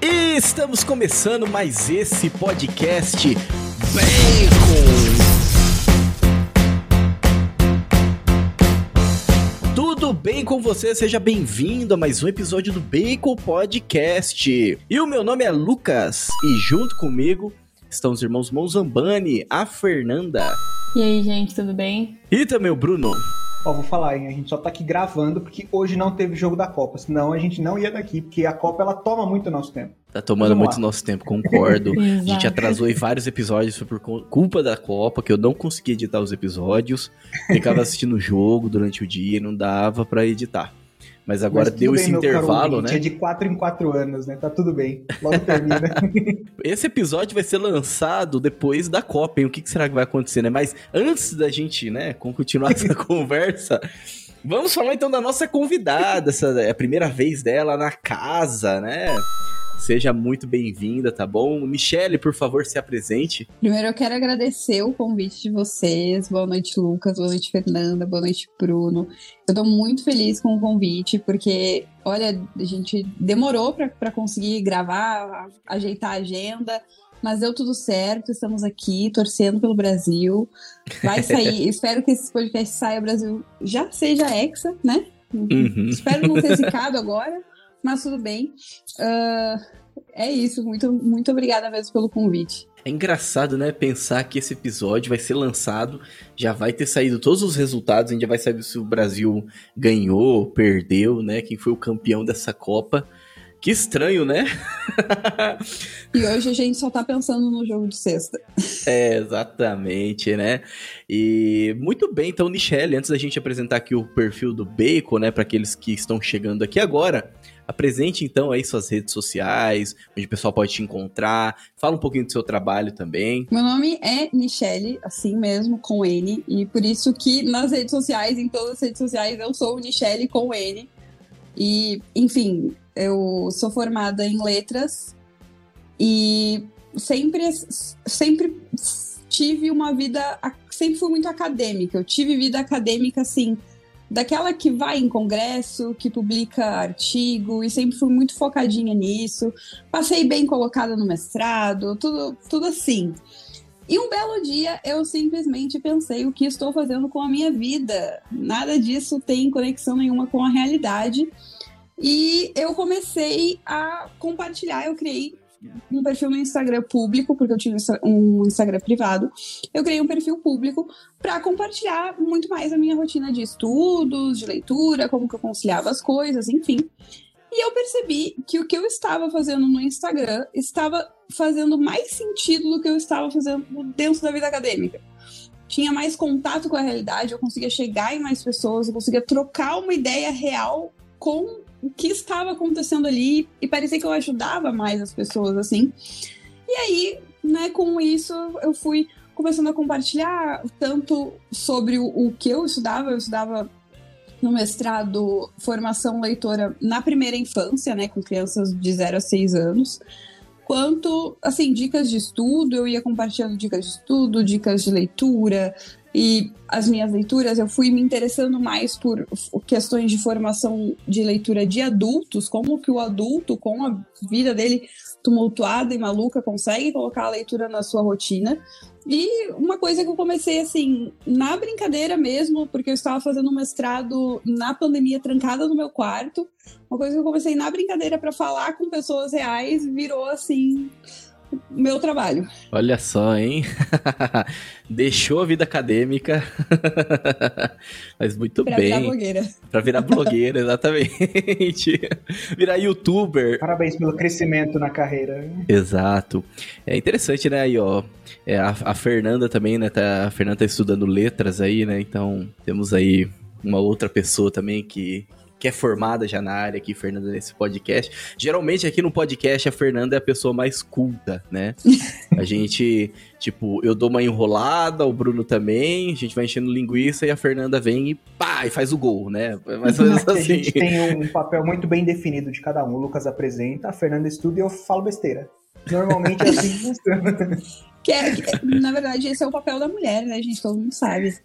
E estamos começando mais esse podcast Bacon. Tudo bem com você? Seja bem-vindo a mais um episódio do Bacon Podcast. E o meu nome é Lucas e junto comigo estão os irmãos Mozambani, a Fernanda. E aí, gente, tudo bem? E também o Bruno. Ó, vou falar, hein? A gente só tá aqui gravando porque hoje não teve jogo da Copa. Senão a gente não ia daqui, porque a Copa ela toma muito nosso tempo. Tá tomando Vamos muito lá. nosso tempo, concordo. a gente atrasou aí vários episódios, foi por culpa da Copa, que eu não consegui editar os episódios. Ficava assistindo o jogo durante o dia e não dava pra editar. Mas agora Mas deu bem, esse intervalo, né? É de 4 em 4 anos, né? Tá tudo bem. Logo termina. Esse episódio vai ser lançado depois da Copa, hein? O que, que será que vai acontecer, né? Mas antes da gente, né, continuar essa conversa, vamos falar então da nossa convidada. Essa é a primeira vez dela na casa, né? Seja muito bem-vinda, tá bom? Michele, por favor, se apresente. Primeiro eu quero agradecer o convite de vocês. Boa noite, Lucas. Boa noite, Fernanda. Boa noite, Bruno. Eu tô muito feliz com o convite, porque, olha, a gente demorou pra conseguir gravar, ajeitar a agenda, mas deu tudo certo. Estamos aqui torcendo pelo Brasil. Vai sair, espero que esse podcast saia, o Brasil já seja hexa, né? Uhum. Espero não ter zicado agora, mas tudo bem. Ah, é isso, muito, muito obrigada mesmo pelo convite. É engraçado, né, pensar que esse episódio vai ser lançado, já vai ter saído todos os resultados, a gente já vai saber se o Brasil ganhou, perdeu, né, quem foi o campeão dessa Copa. Que estranho, né? E hoje a gente só tá pensando no jogo de sexta. É, exatamente, né? E muito bem, então, Michele, antes da gente apresentar aqui o perfil do Bacon, né, para aqueles que estão chegando aqui agora, apresente então aí suas redes sociais, onde o pessoal pode te encontrar, fala um pouquinho do seu trabalho também. Meu nome é Michele, assim mesmo, com N, e por isso que nas redes sociais, em todas as redes sociais, eu sou Michele com N. E, enfim, eu sou formada em letras e sempre, sempre tive uma vida, sempre fui muito acadêmica. Eu tive vida acadêmica, assim, daquela que vai em congresso, que publica artigo, e sempre fui muito focadinha nisso. Passei bem colocada no mestrado, tudo, tudo assim. E um belo dia eu simplesmente pensei o que estou fazendo com a minha vida. Nada disso tem conexão nenhuma com a realidade. E eu comecei a compartilhar, eu criei um perfil no Instagram público, porque eu tinha um Instagram privado. Eu criei um perfil público para compartilhar muito mais a minha rotina de estudos, de leitura, como que eu conciliava as coisas, enfim. E eu percebi que o que eu estava fazendo no Instagram estava fazendo mais sentido do que eu estava fazendo dentro da vida acadêmica. Tinha mais contato com a realidade, eu conseguia chegar em mais pessoas, eu conseguia trocar uma ideia real com o que estava acontecendo ali e parecia que eu ajudava mais as pessoas assim. E aí, né, com isso eu fui começando a compartilhar tanto sobre o, o que eu estudava, eu estudava no mestrado formação leitora na primeira infância, né, com crianças de 0 a 6 anos, quanto, assim, dicas de estudo, eu ia compartilhando dicas de estudo, dicas de leitura, e as minhas leituras, eu fui me interessando mais por questões de formação de leitura de adultos, como que o adulto, com a vida dele tumultuada e maluca, consegue colocar a leitura na sua rotina. E uma coisa que eu comecei assim, na brincadeira mesmo, porque eu estava fazendo um mestrado na pandemia trancada no meu quarto. Uma coisa que eu comecei na brincadeira para falar com pessoas reais virou assim meu trabalho. Olha só, hein? Deixou a vida acadêmica, mas muito pra bem. Virar blogueira. Pra virar blogueira, exatamente. virar youtuber. Parabéns pelo crescimento na carreira. Exato. É interessante, né, aí, ó. É, a, a Fernanda também, né? Tá, a Fernanda tá estudando letras aí, né? Então, temos aí uma outra pessoa também que, que é formada já na área aqui, Fernanda, nesse podcast. Geralmente aqui no podcast a Fernanda é a pessoa mais culta, né? A gente, tipo, eu dou uma enrolada, o Bruno também, a gente vai enchendo linguiça e a Fernanda vem e pá, e faz o gol, né? Mais ou menos A assim. gente tem um papel muito bem definido de cada um. O Lucas apresenta, a Fernanda estuda e eu falo besteira. Normalmente é assim que funciona. Que é, que, na verdade, esse é o papel da mulher, né, gente? Todo mundo sabe.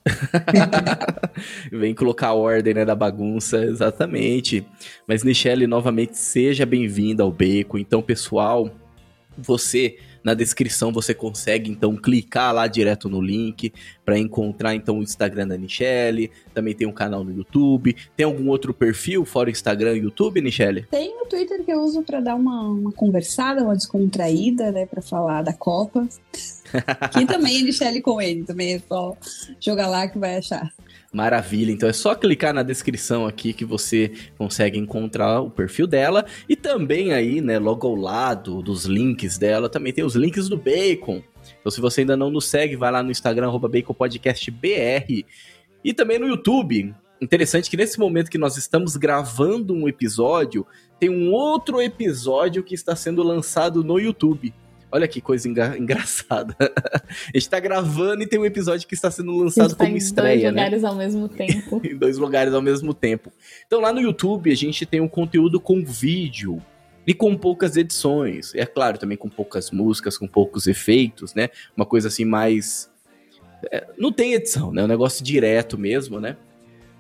Vem colocar a ordem né, da bagunça, exatamente. Mas, Michelle, novamente, seja bem-vinda ao Beco. Então, pessoal, você na descrição você consegue então clicar lá direto no link para encontrar então o Instagram da Nichelle. Também tem um canal no YouTube. Tem algum outro perfil fora o Instagram e YouTube, Nichelle? Tem o Twitter que eu uso para dar uma, uma conversada, uma descontraída, né, para falar da Copa. que também é Nichelle com ele, também é só jogar lá que vai achar. Maravilha, então é só clicar na descrição aqui que você consegue encontrar o perfil dela e também aí, né, logo ao lado dos links dela, também tem os links do Bacon. Então se você ainda não nos segue, vai lá no Instagram @baconpodcastbr e também no YouTube. Interessante que nesse momento que nós estamos gravando um episódio, tem um outro episódio que está sendo lançado no YouTube. Olha que coisa enga engraçada. a gente tá gravando e tem um episódio que está sendo lançado como estreia, né? Em dois lugares ao mesmo tempo. em dois lugares ao mesmo tempo. Então lá no YouTube a gente tem um conteúdo com vídeo e com poucas edições. É claro, também com poucas músicas, com poucos efeitos, né? Uma coisa assim mais. É, não tem edição, né? É um negócio direto mesmo, né?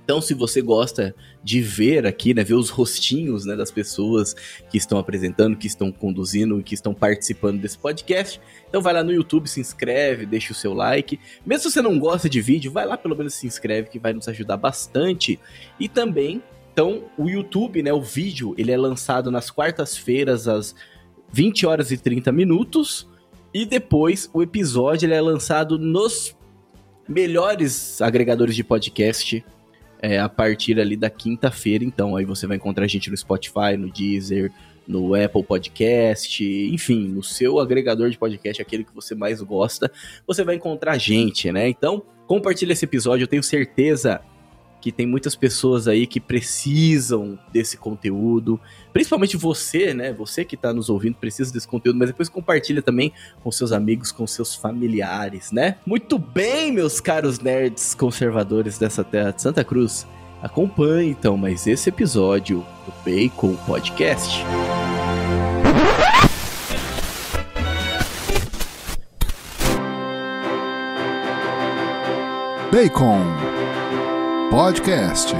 Então, se você gosta de ver aqui, né, ver os rostinhos né, das pessoas que estão apresentando, que estão conduzindo que estão participando desse podcast, então vai lá no YouTube, se inscreve, deixa o seu like. Mesmo se você não gosta de vídeo, vai lá pelo menos se inscreve, que vai nos ajudar bastante. E também, então, o YouTube, né, o vídeo, ele é lançado nas quartas-feiras às 20 horas e 30 minutos. E depois o episódio ele é lançado nos melhores agregadores de podcast é, a partir ali da quinta-feira, então. Aí você vai encontrar a gente no Spotify, no Deezer, no Apple Podcast, enfim, no seu agregador de podcast, aquele que você mais gosta, você vai encontrar a gente, né? Então, compartilha esse episódio, eu tenho certeza que tem muitas pessoas aí que precisam desse conteúdo, principalmente você, né? Você que está nos ouvindo precisa desse conteúdo, mas depois compartilha também com seus amigos, com seus familiares, né? Muito bem, meus caros nerds conservadores dessa terra de Santa Cruz. Acompanhe então mais esse episódio do Bacon Podcast. Bacon Podcast.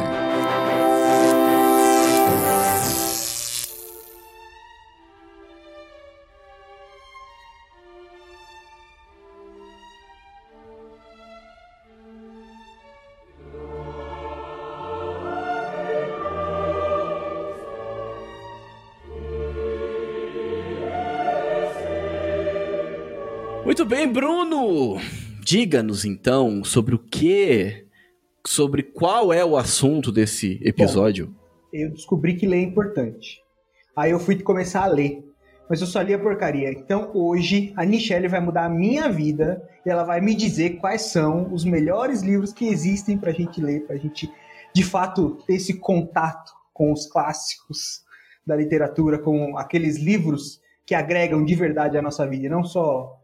Muito bem, Bruno! Diga-nos então sobre o que sobre qual é o assunto desse episódio? Bom, eu descobri que ler é importante. Aí eu fui começar a ler. Mas eu só li a porcaria. Então hoje a Michelle vai mudar a minha vida e ela vai me dizer quais são os melhores livros que existem pra gente ler, pra gente de fato ter esse contato com os clássicos da literatura, com aqueles livros que agregam de verdade a nossa vida, e não só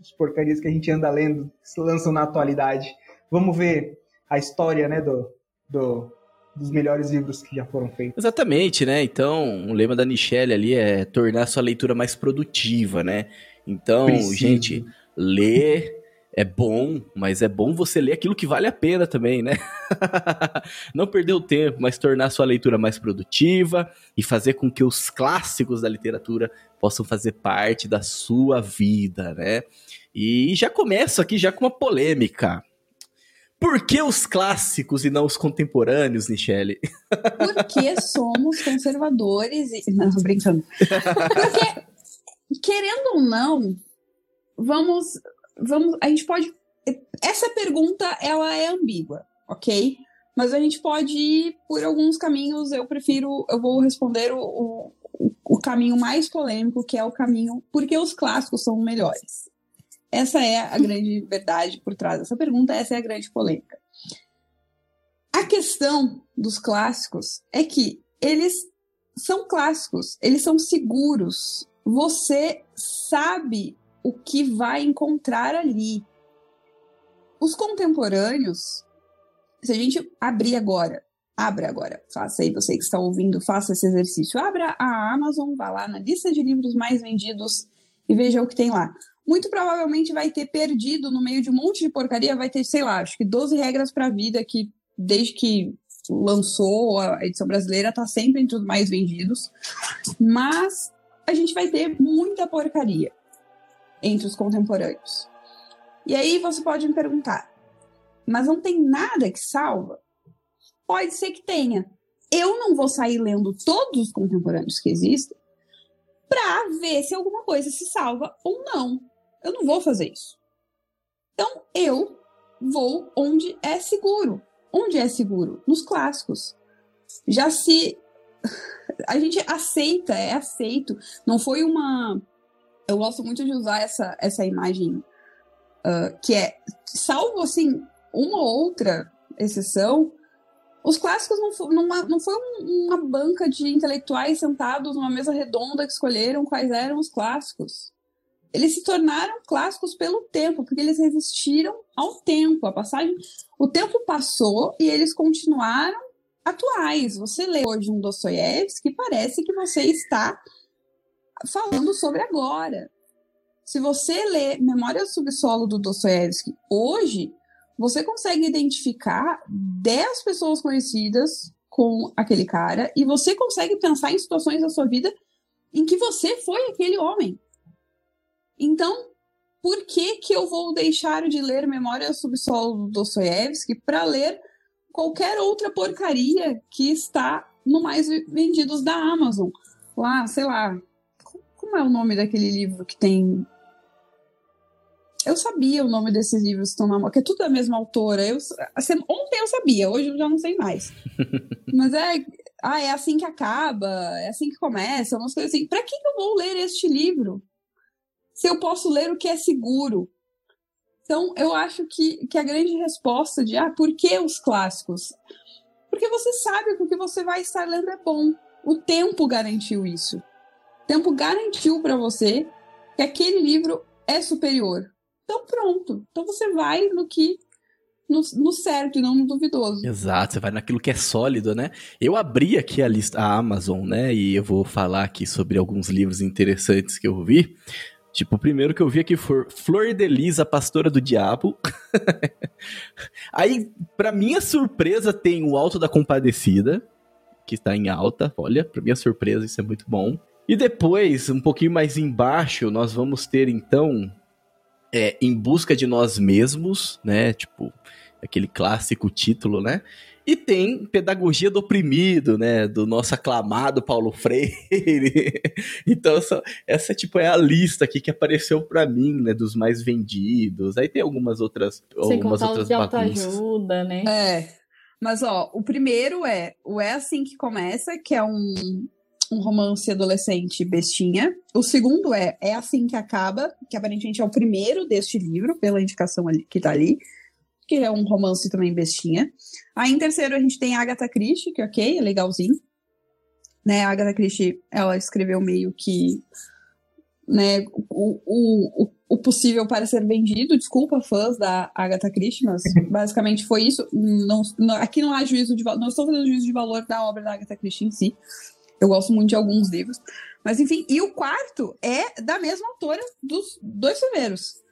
as porcarias que a gente anda lendo, que se lançam na atualidade. Vamos ver a história, né, do, do, dos melhores livros que já foram feitos. Exatamente, né? Então, o lema da Michelle ali é tornar sua leitura mais produtiva, né? Então, Preciso. gente, ler é bom, mas é bom você ler aquilo que vale a pena também, né? Não perder o tempo, mas tornar sua leitura mais produtiva e fazer com que os clássicos da literatura possam fazer parte da sua vida, né? E já começo aqui já com uma polêmica. Por que os clássicos e não os contemporâneos, Michele? Porque somos conservadores e. Não, tô brincando. Porque, querendo ou não, vamos. vamos a gente pode. Essa pergunta ela é ambígua, ok? Mas a gente pode ir por alguns caminhos. Eu prefiro. Eu vou responder o, o, o caminho mais polêmico, que é o caminho. Porque os clássicos são melhores. Essa é a grande verdade por trás dessa pergunta, essa é a grande polêmica. A questão dos clássicos é que eles são clássicos, eles são seguros. Você sabe o que vai encontrar ali. Os contemporâneos, se a gente abrir agora, abra agora, faça aí, você que está ouvindo, faça esse exercício. Abra a Amazon, vá lá na lista de livros mais vendidos e veja o que tem lá. Muito provavelmente vai ter perdido no meio de um monte de porcaria, vai ter, sei lá, acho que 12 regras para a vida que desde que lançou a edição brasileira tá sempre entre os mais vendidos. Mas a gente vai ter muita porcaria entre os contemporâneos. E aí você pode me perguntar, mas não tem nada que salva? Pode ser que tenha. Eu não vou sair lendo todos os contemporâneos que existem para ver se alguma coisa se salva ou não. Eu não vou fazer isso. Então eu vou onde é seguro. Onde é seguro? Nos clássicos. Já se a gente aceita, é aceito. Não foi uma. Eu gosto muito de usar essa, essa imagem uh, que é, salvo assim, uma outra exceção, os clássicos não, não, não foi uma banca de intelectuais sentados numa mesa redonda que escolheram quais eram os clássicos. Eles se tornaram clássicos pelo tempo, porque eles resistiram ao tempo. A passagem, o tempo passou e eles continuaram atuais. Você lê hoje um Dostoiévski que parece que você está falando sobre agora. Se você lê Memória Subsolo do Dostoiévski hoje, você consegue identificar 10 pessoas conhecidas com aquele cara e você consegue pensar em situações da sua vida em que você foi aquele homem. Então, por que que eu vou deixar de ler Memória Subsolo do Dostoiévski para ler qualquer outra porcaria que está no mais vendidos da Amazon? Lá, sei lá, como é o nome daquele livro que tem eu sabia o nome desses livros que estão na mão, que é tudo da mesma autora. Eu, assim, ontem eu sabia, hoje eu já não sei mais. Mas é, ah, é assim que acaba, é assim que começa, umas coisas assim. Para que eu vou ler este livro? Se eu posso ler o que é seguro. Então, eu acho que, que a grande resposta de, ah, por que os clássicos? Porque você sabe que o que você vai estar lendo é bom. O tempo garantiu isso. O tempo garantiu para você que aquele livro é superior. Então pronto. Então você vai no que no, no, certo e não no duvidoso. Exato, você vai naquilo que é sólido, né? Eu abri aqui a lista, a Amazon, né? E eu vou falar aqui sobre alguns livros interessantes que eu vi. Tipo, o primeiro que eu vi aqui foi Flor de Lisa, Pastora do Diabo. Aí, para minha surpresa, tem o Alto da Compadecida, que está em alta. Olha, para minha surpresa, isso é muito bom. E depois, um pouquinho mais embaixo, nós vamos ter então é, em busca de nós mesmos, né? Tipo, aquele clássico título, né? E tem Pedagogia do Oprimido, né? Do nosso aclamado Paulo Freire. então, essa, essa, tipo, é a lista aqui que apareceu para mim, né? Dos mais vendidos. Aí tem algumas outras. Sem algumas outras de autoajuda, né? É. Mas, ó, o primeiro é o É Assim Que Começa, que é um, um romance adolescente bestinha. O segundo é É Assim Que Acaba, que aparentemente é o primeiro deste livro, pela indicação ali, que tá ali, que é um romance também bestinha. Aí em terceiro a gente tem Agatha Christie, que ok, é legalzinho. Né, a Agatha Christie, ela escreveu meio que né, o, o, o possível para ser vendido. Desculpa, fãs da Agatha Christie, mas basicamente foi isso. Não, não, aqui não há juízo de valor, não estou fazendo juízo de valor da obra da Agatha Christie em si. Eu gosto muito de alguns livros. Mas enfim, e o quarto é da mesma autora dos dois primeiros.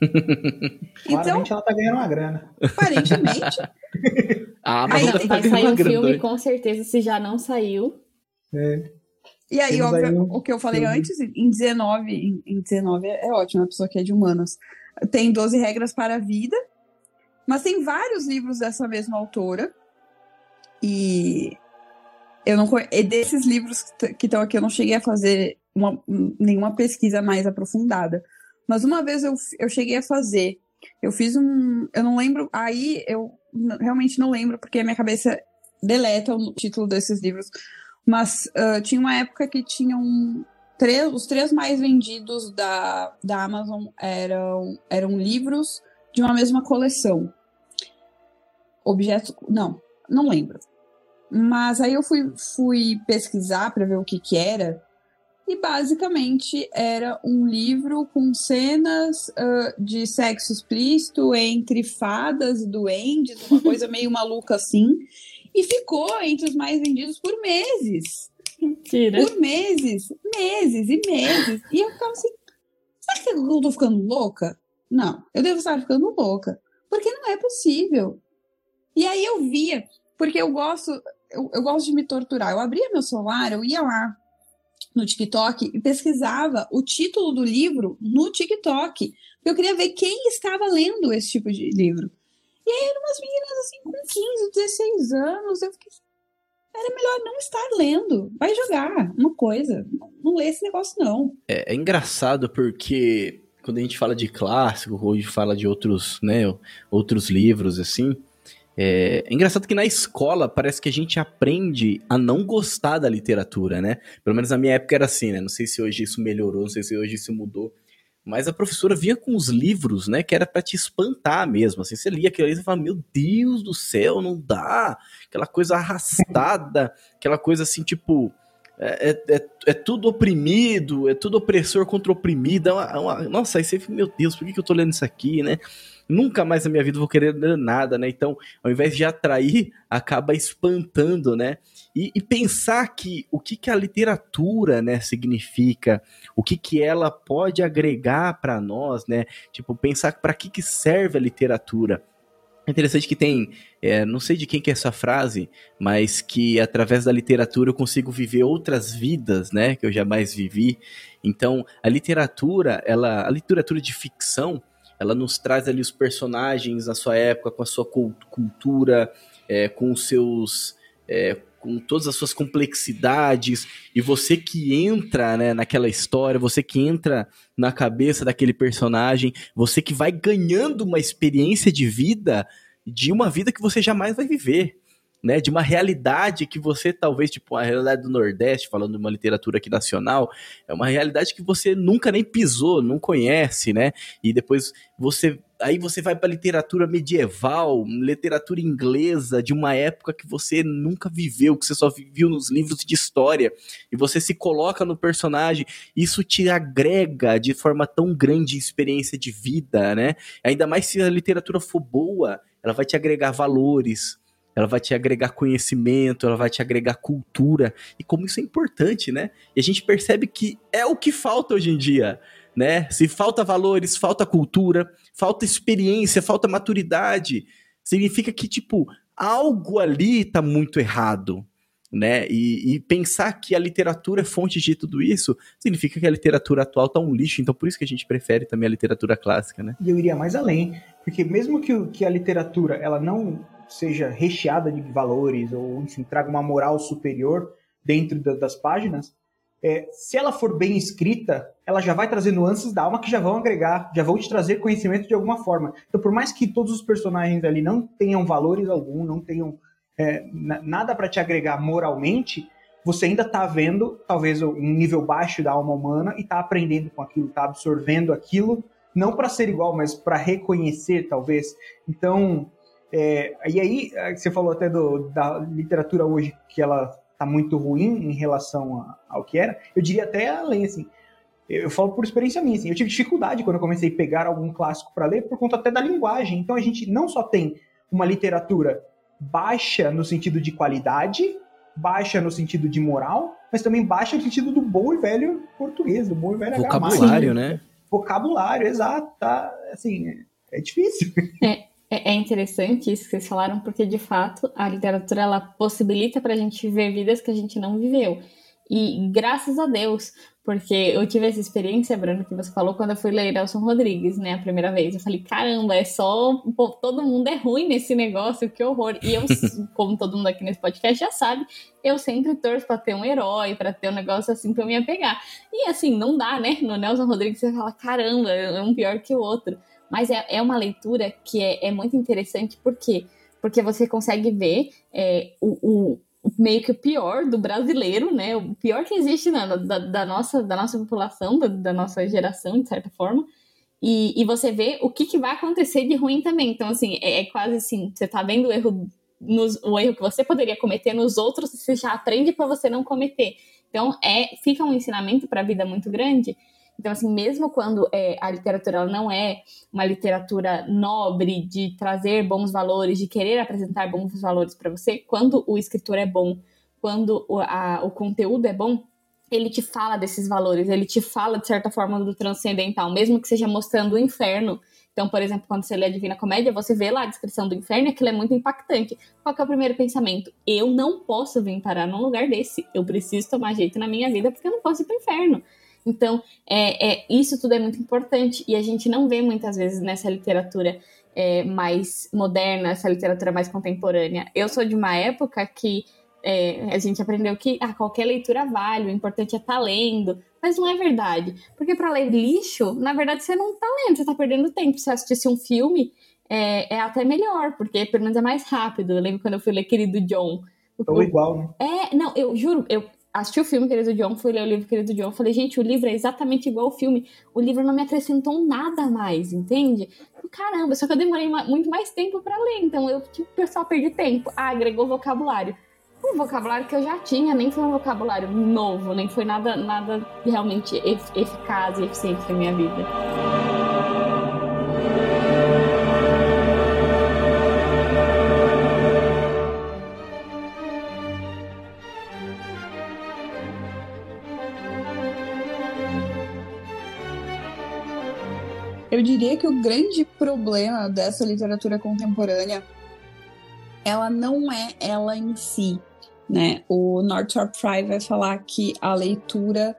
então, ela tá ganhando uma grana. Aparentemente. ah, mas vai, vai sair um filme, com certeza, se já não saiu. É. E aí, óbvio, um... o que eu falei filme. antes, em 19, em, em 19 é, é ótimo, a pessoa que é de humanas. Tem 12 regras para a vida, mas tem vários livros dessa mesma autora. E eu não e desses livros que estão aqui eu não cheguei a fazer uma, nenhuma pesquisa mais aprofundada. Mas uma vez eu, eu cheguei a fazer. Eu fiz um. Eu não lembro. Aí eu realmente não lembro, porque a minha cabeça deleta o título desses livros. Mas uh, tinha uma época que tinham. Três, os três mais vendidos da, da Amazon eram, eram livros de uma mesma coleção. Objetos. Não, não lembro. Mas aí eu fui, fui pesquisar para ver o que, que era. E basicamente era um livro com cenas uh, de sexo explícito entre fadas e duendes, uma coisa meio maluca assim. E ficou entre os mais vendidos por meses. Mentira. Por meses, meses e meses. E eu ficava assim, será que eu tô ficando louca? Não, eu devo estar ficando louca. Porque não é possível. E aí eu via, porque eu gosto, eu, eu gosto de me torturar. Eu abria meu celular, eu ia lá no TikTok e pesquisava o título do livro no TikTok. Eu queria ver quem estava lendo esse tipo de livro. E aí eram umas meninas assim com 15, 16 anos. Eu fiquei. Era melhor não estar lendo. Vai jogar uma coisa. Não lê esse negócio, não. É, é engraçado porque quando a gente fala de clássico, ou fala de outros, né, outros livros, assim, é, é, engraçado que na escola parece que a gente aprende a não gostar da literatura, né? Pelo menos na minha época era assim, né? Não sei se hoje isso melhorou, não sei se hoje isso mudou. Mas a professora vinha com os livros, né? Que era para te espantar mesmo. Assim, você lia aquilo ali e falava, meu Deus do céu, não dá. Aquela coisa arrastada, aquela coisa assim, tipo. É, é, é, é tudo oprimido, é tudo opressor contra oprimido. É uma, é uma, nossa, aí você fica, meu Deus, por que, que eu tô lendo isso aqui, né? nunca mais na minha vida vou querer nada, né? Então, ao invés de atrair, acaba espantando, né? E, e, pensar que o que, que a literatura, né, significa, o que, que ela pode agregar para nós, né? Tipo, pensar para que, que serve a literatura. É interessante que tem, é, não sei de quem que é essa frase, mas que através da literatura eu consigo viver outras vidas, né, que eu jamais vivi. Então, a literatura, ela, a literatura de ficção, ela nos traz ali os personagens da sua época, com a sua cultura, é, com os seus. É, com todas as suas complexidades, e você que entra né, naquela história, você que entra na cabeça daquele personagem, você que vai ganhando uma experiência de vida, de uma vida que você jamais vai viver né, de uma realidade que você talvez, tipo, a realidade do Nordeste, falando de uma literatura aqui nacional, é uma realidade que você nunca nem pisou, não conhece, né? E depois você aí você vai para literatura medieval, literatura inglesa de uma época que você nunca viveu, que você só viu nos livros de história, e você se coloca no personagem, isso te agrega de forma tão grande experiência de vida, né? Ainda mais se a literatura for boa, ela vai te agregar valores, ela vai te agregar conhecimento, ela vai te agregar cultura, e como isso é importante, né? E a gente percebe que é o que falta hoje em dia, né? Se falta valores, falta cultura, falta experiência, falta maturidade, significa que, tipo, algo ali tá muito errado, né? E, e, pensar que a literatura é fonte de tudo isso significa que a literatura atual tá um lixo, então por isso que a gente prefere também a literatura clássica, né? E eu iria mais além, porque mesmo que, que a literatura ela não seja recheada de valores ou, enfim, traga uma moral superior dentro da, das páginas, é, se ela for bem escrita, ela já vai trazer nuances da alma que já vão agregar, já vão te trazer conhecimento de alguma forma. Então, por mais que todos os personagens ali não tenham valores algum, não tenham é, nada para te agregar moralmente, você ainda está vendo talvez um nível baixo da alma humana e está aprendendo com aquilo, está absorvendo aquilo, não para ser igual, mas para reconhecer talvez. Então, é, e aí, é, você falou até do, da literatura hoje, que ela está muito ruim em relação a, ao que era. Eu diria até além, assim, eu falo por experiência minha, assim, eu tive dificuldade quando eu comecei a pegar algum clássico para ler, por conta até da linguagem. Então a gente não só tem uma literatura baixa no sentido de qualidade, baixa no sentido de moral, mas também baixa no sentido do bom e velho português, do bom e velho Vocabulário, né? Vocabulário, exato. Tá, assim, é difícil. É, é, é interessante isso que vocês falaram, porque de fato a literatura ela possibilita para a gente viver vidas que a gente não viveu. E graças a Deus, porque eu tive essa experiência, Bruno, que você falou quando eu fui ler Nelson Rodrigues, né, a primeira vez. Eu falei, caramba, é só. Pô, todo mundo é ruim nesse negócio, que horror. E eu, como todo mundo aqui nesse podcast já sabe, eu sempre torço pra ter um herói, para ter um negócio assim pra eu me apegar. E assim, não dá, né? No Nelson Rodrigues você fala, caramba, é um pior que o outro. Mas é, é uma leitura que é, é muito interessante, por quê? Porque você consegue ver é, o, o, meio que o pior do brasileiro, né? O pior que existe na, da, da, nossa, da nossa população, da, da, nossa geração, de certa forma. E, e você vê o que, que vai acontecer de ruim também. Então, assim, é, é quase assim, você tá vendo o erro, nos, o erro que você poderia cometer nos outros, você já aprende para você não cometer. Então, é, fica um ensinamento para a vida muito grande. Então, assim, mesmo quando é, a literatura não é uma literatura nobre de trazer bons valores, de querer apresentar bons valores para você, quando o escritor é bom, quando o, a, o conteúdo é bom, ele te fala desses valores, ele te fala, de certa forma, do transcendental, mesmo que seja mostrando o inferno. Então, por exemplo, quando você lê a Divina Comédia, você vê lá a descrição do inferno e aquilo é muito impactante. Qual é o primeiro pensamento? Eu não posso vir parar num lugar desse. Eu preciso tomar jeito na minha vida porque eu não posso ir para o inferno. Então, é, é, isso tudo é muito importante e a gente não vê muitas vezes nessa literatura é, mais moderna, essa literatura mais contemporânea. Eu sou de uma época que é, a gente aprendeu que ah, qualquer leitura vale, o importante é estar tá lendo. Mas não é verdade. Porque para ler lixo, na verdade você não está lendo, você está perdendo tempo. Se assistisse um filme, é, é, até melhor, porque pelo menos é mais rápido. Eu lembro quando eu fui ler Querido John. Ou igual, né? É, não, eu juro, eu assisti o filme Querido John, fui ler o livro Querido John, falei, gente, o livro é exatamente igual ao filme. O livro não me acrescentou nada mais, entende? Caramba, só que eu demorei muito mais tempo para ler, então eu, tipo, pessoal perdi tempo. Ah, agregou vocabulário. O vocabulário que eu já tinha nem foi um vocabulário novo, nem foi nada, nada realmente eficaz e eficiente na minha vida. Eu diria que o grande problema dessa literatura contemporânea ela não é ela em si, né? O Northrop Frye vai falar que a leitura,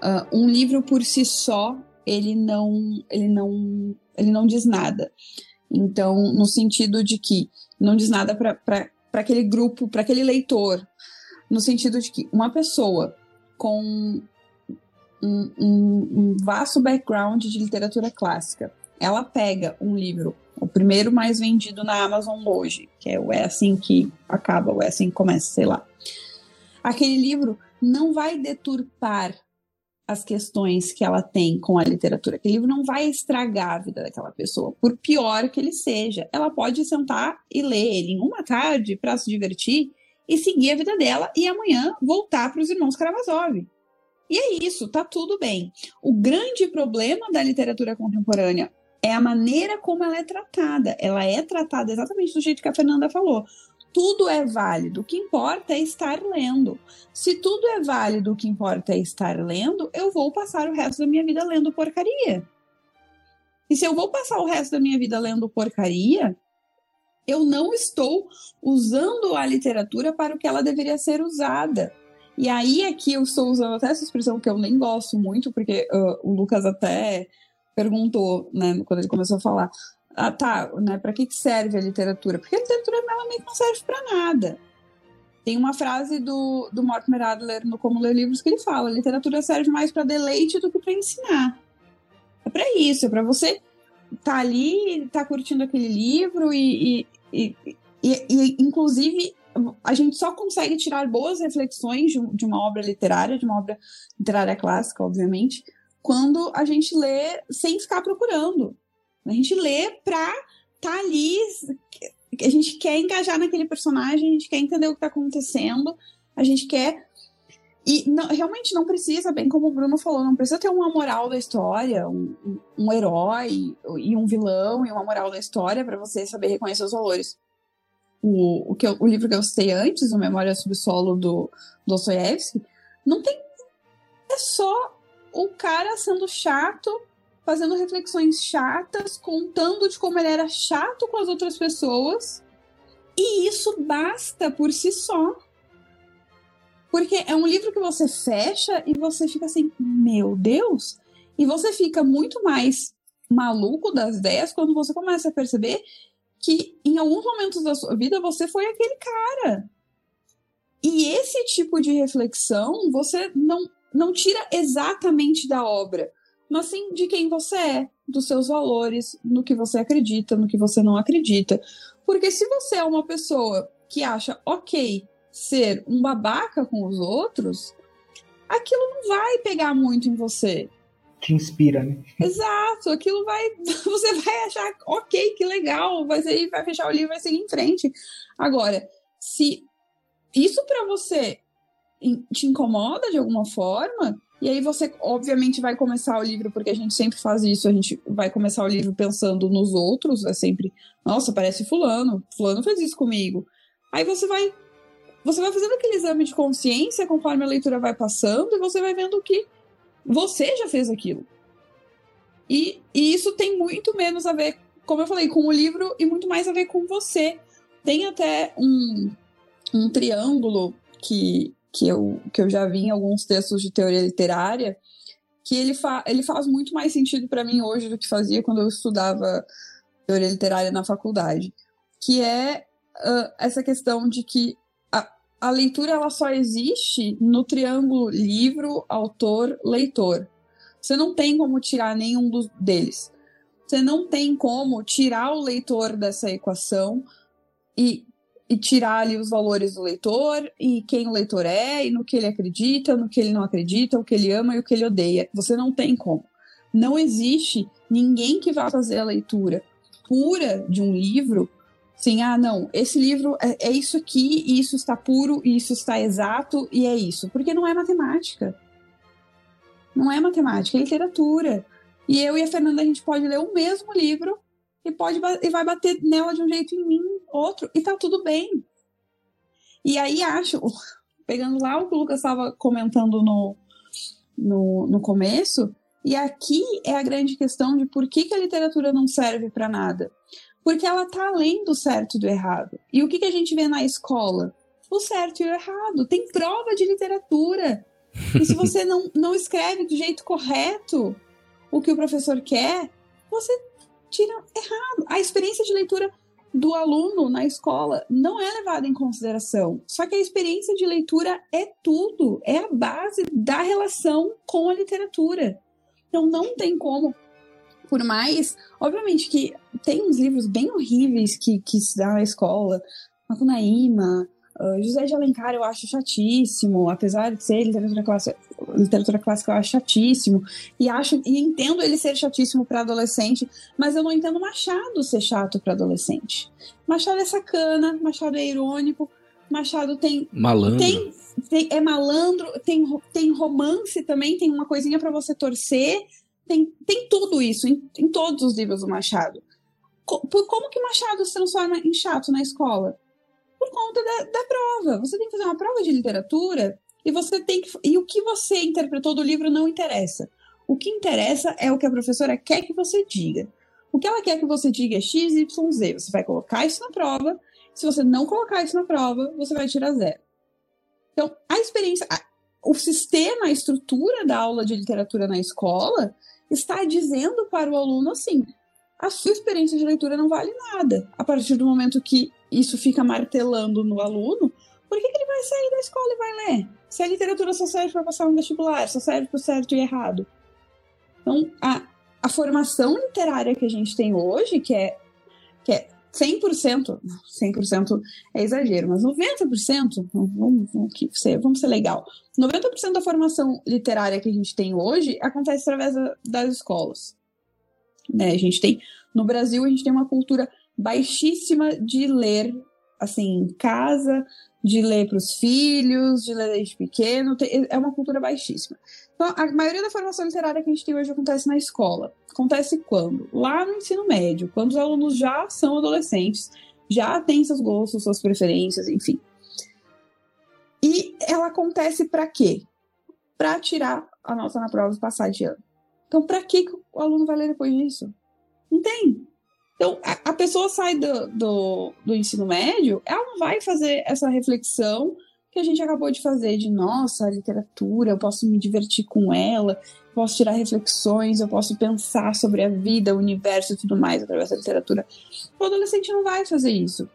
uh, um livro por si só, ele não, ele não, ele não diz nada. Então, no sentido de que não diz nada para aquele grupo, para aquele leitor, no sentido de que uma pessoa com um, um, um vasto background de literatura clássica. Ela pega um livro, o primeiro mais vendido na Amazon hoje, que é o É Assim Que Acaba, o É Assim Que Começa, sei lá. Aquele livro não vai deturpar as questões que ela tem com a literatura. Aquele livro não vai estragar a vida daquela pessoa, por pior que ele seja. Ela pode sentar e ler ele em uma tarde para se divertir e seguir a vida dela e amanhã voltar para os irmãos Karamazov. E é isso, tá tudo bem. O grande problema da literatura contemporânea é a maneira como ela é tratada. Ela é tratada exatamente do jeito que a Fernanda falou. Tudo é válido, o que importa é estar lendo. Se tudo é válido, o que importa é estar lendo, eu vou passar o resto da minha vida lendo porcaria. E se eu vou passar o resto da minha vida lendo porcaria, eu não estou usando a literatura para o que ela deveria ser usada. E aí aqui eu estou usando até essa expressão que eu nem gosto muito, porque uh, o Lucas até perguntou, né, quando ele começou a falar, ah, tá, né, para que serve a literatura? Porque a literatura ela que não serve para nada. Tem uma frase do, do Mortimer Adler no Como Ler Livros que ele fala: a literatura serve mais para deleite do que para ensinar. É para isso, é para você tá ali, tá curtindo aquele livro e, e, e, e, inclusive a gente só consegue tirar boas reflexões de, de uma obra literária, de uma obra literária clássica, obviamente, quando a gente lê sem ficar procurando. A gente lê estar tá ali, a gente quer engajar naquele personagem, a gente quer entender o que está acontecendo, a gente quer. E não, realmente não precisa, bem como o Bruno falou, não precisa ter uma moral da história, um, um herói e um vilão e uma moral da história para você saber reconhecer os valores o, o, que eu, o livro que eu citei antes, o Memória Subsolo do Dostoiévski, não tem. É só o cara sendo chato, fazendo reflexões chatas, contando de como ele era chato com as outras pessoas. E isso basta por si só. Porque é um livro que você fecha e você fica assim, meu Deus! E você fica muito mais maluco das ideias quando você começa a perceber que em alguns momentos da sua vida você foi aquele cara. E esse tipo de reflexão você não, não tira exatamente da obra, mas sim de quem você é, dos seus valores, no que você acredita, no que você não acredita. Porque se você é uma pessoa que acha ok ser um babaca com os outros, aquilo não vai pegar muito em você te inspira, né? Exato, aquilo vai. Você vai achar, ok, que legal, vai, ser, vai fechar o livro, vai seguir em frente. Agora, se isso para você te incomoda de alguma forma, e aí você, obviamente, vai começar o livro, porque a gente sempre faz isso, a gente vai começar o livro pensando nos outros, é sempre, nossa, parece fulano, fulano fez isso comigo. Aí você vai você vai fazendo aquele exame de consciência conforme a leitura vai passando e você vai vendo que você já fez aquilo. E, e isso tem muito menos a ver, como eu falei, com o livro e muito mais a ver com você. Tem até um, um triângulo que, que, eu, que eu já vi em alguns textos de teoria literária, que ele, fa ele faz muito mais sentido para mim hoje do que fazia quando eu estudava teoria literária na faculdade, que é uh, essa questão de que a, leitura ela só existe no triângulo livro, autor, leitor. Você não tem como tirar nenhum dos deles. Você não tem como tirar o leitor dessa equação e, e tirar ali os valores do leitor e quem o leitor é e no que ele acredita, no que ele não acredita, o que ele ama e o que ele odeia. Você não tem como. Não existe ninguém que vá fazer a leitura pura de um livro Sim, ah, não, esse livro é, é, isso aqui, e isso está puro, e isso está exato, e é isso. Porque não é matemática. Não é matemática, é literatura. E eu e a Fernanda, a gente pode ler o mesmo livro e, pode, e vai bater nela de um jeito em mim, outro, e tá tudo bem. E aí acho, pegando lá o que o Lucas estava comentando no, no, no começo, e aqui é a grande questão de por que, que a literatura não serve para nada. Porque ela tá além do certo e do errado. E o que, que a gente vê na escola? O certo e o errado. Tem prova de literatura. E se você não, não escreve do jeito correto o que o professor quer, você tira errado. A experiência de leitura do aluno na escola não é levada em consideração. Só que a experiência de leitura é tudo, é a base da relação com a literatura. Então não tem como, por mais. Obviamente que tem uns livros bem horríveis que, que se dá na escola, Macunaíma, Uh, José de Alencar eu acho chatíssimo, apesar de ser literatura clássica, literatura clássica eu acho chatíssimo, e acho e entendo ele ser chatíssimo para adolescente, mas eu não entendo Machado ser chato para adolescente. Machado é sacana, Machado é irônico, Machado tem malandro. Tem, tem, é malandro, tem, tem romance também, tem uma coisinha para você torcer, tem, tem tudo isso em, em todos os livros do Machado. Co, por como que Machado se transforma em chato na escola? por conta da, da prova. Você tem que fazer uma prova de literatura e você tem que. E o que você interpretou do livro não interessa. O que interessa é o que a professora quer que você diga. O que ela quer que você diga é X, Y, Z. Você vai colocar isso na prova. Se você não colocar isso na prova, você vai tirar zero. Então, a experiência, a, o sistema, a estrutura da aula de literatura na escola está dizendo para o aluno assim: a sua experiência de leitura não vale nada. A partir do momento que isso fica martelando no aluno, por que, que ele vai sair da escola e vai ler? Se a literatura só serve para passar um vestibular, só serve para o certo e errado. Então, a, a formação literária que a gente tem hoje, que é, que é 100%, 100% é exagero, mas 90%, vamos, vamos, ser, vamos ser legal, 90% da formação literária que a gente tem hoje acontece através das escolas. Né? A gente tem, no Brasil, a gente tem uma cultura baixíssima de ler, assim, em casa, de ler para os filhos, de ler desde pequeno, é uma cultura baixíssima. Então, a maioria da formação literária que a gente tem hoje acontece na escola. Acontece quando? Lá no ensino médio, quando os alunos já são adolescentes, já têm seus gostos, suas preferências, enfim. E ela acontece para quê? Para tirar a nota na prova e passar de ano. Então, para que o aluno vai ler depois disso? Não tem. Então, a, pessoa sai do, do, do, ensino médio, ela não vai fazer essa reflexão que a gente acabou de fazer de, nossa, a literatura, eu posso me divertir com ela, posso tirar reflexões, eu posso pensar sobre a vida, o universo e tudo mais através da literatura. O adolescente não vai fazer isso.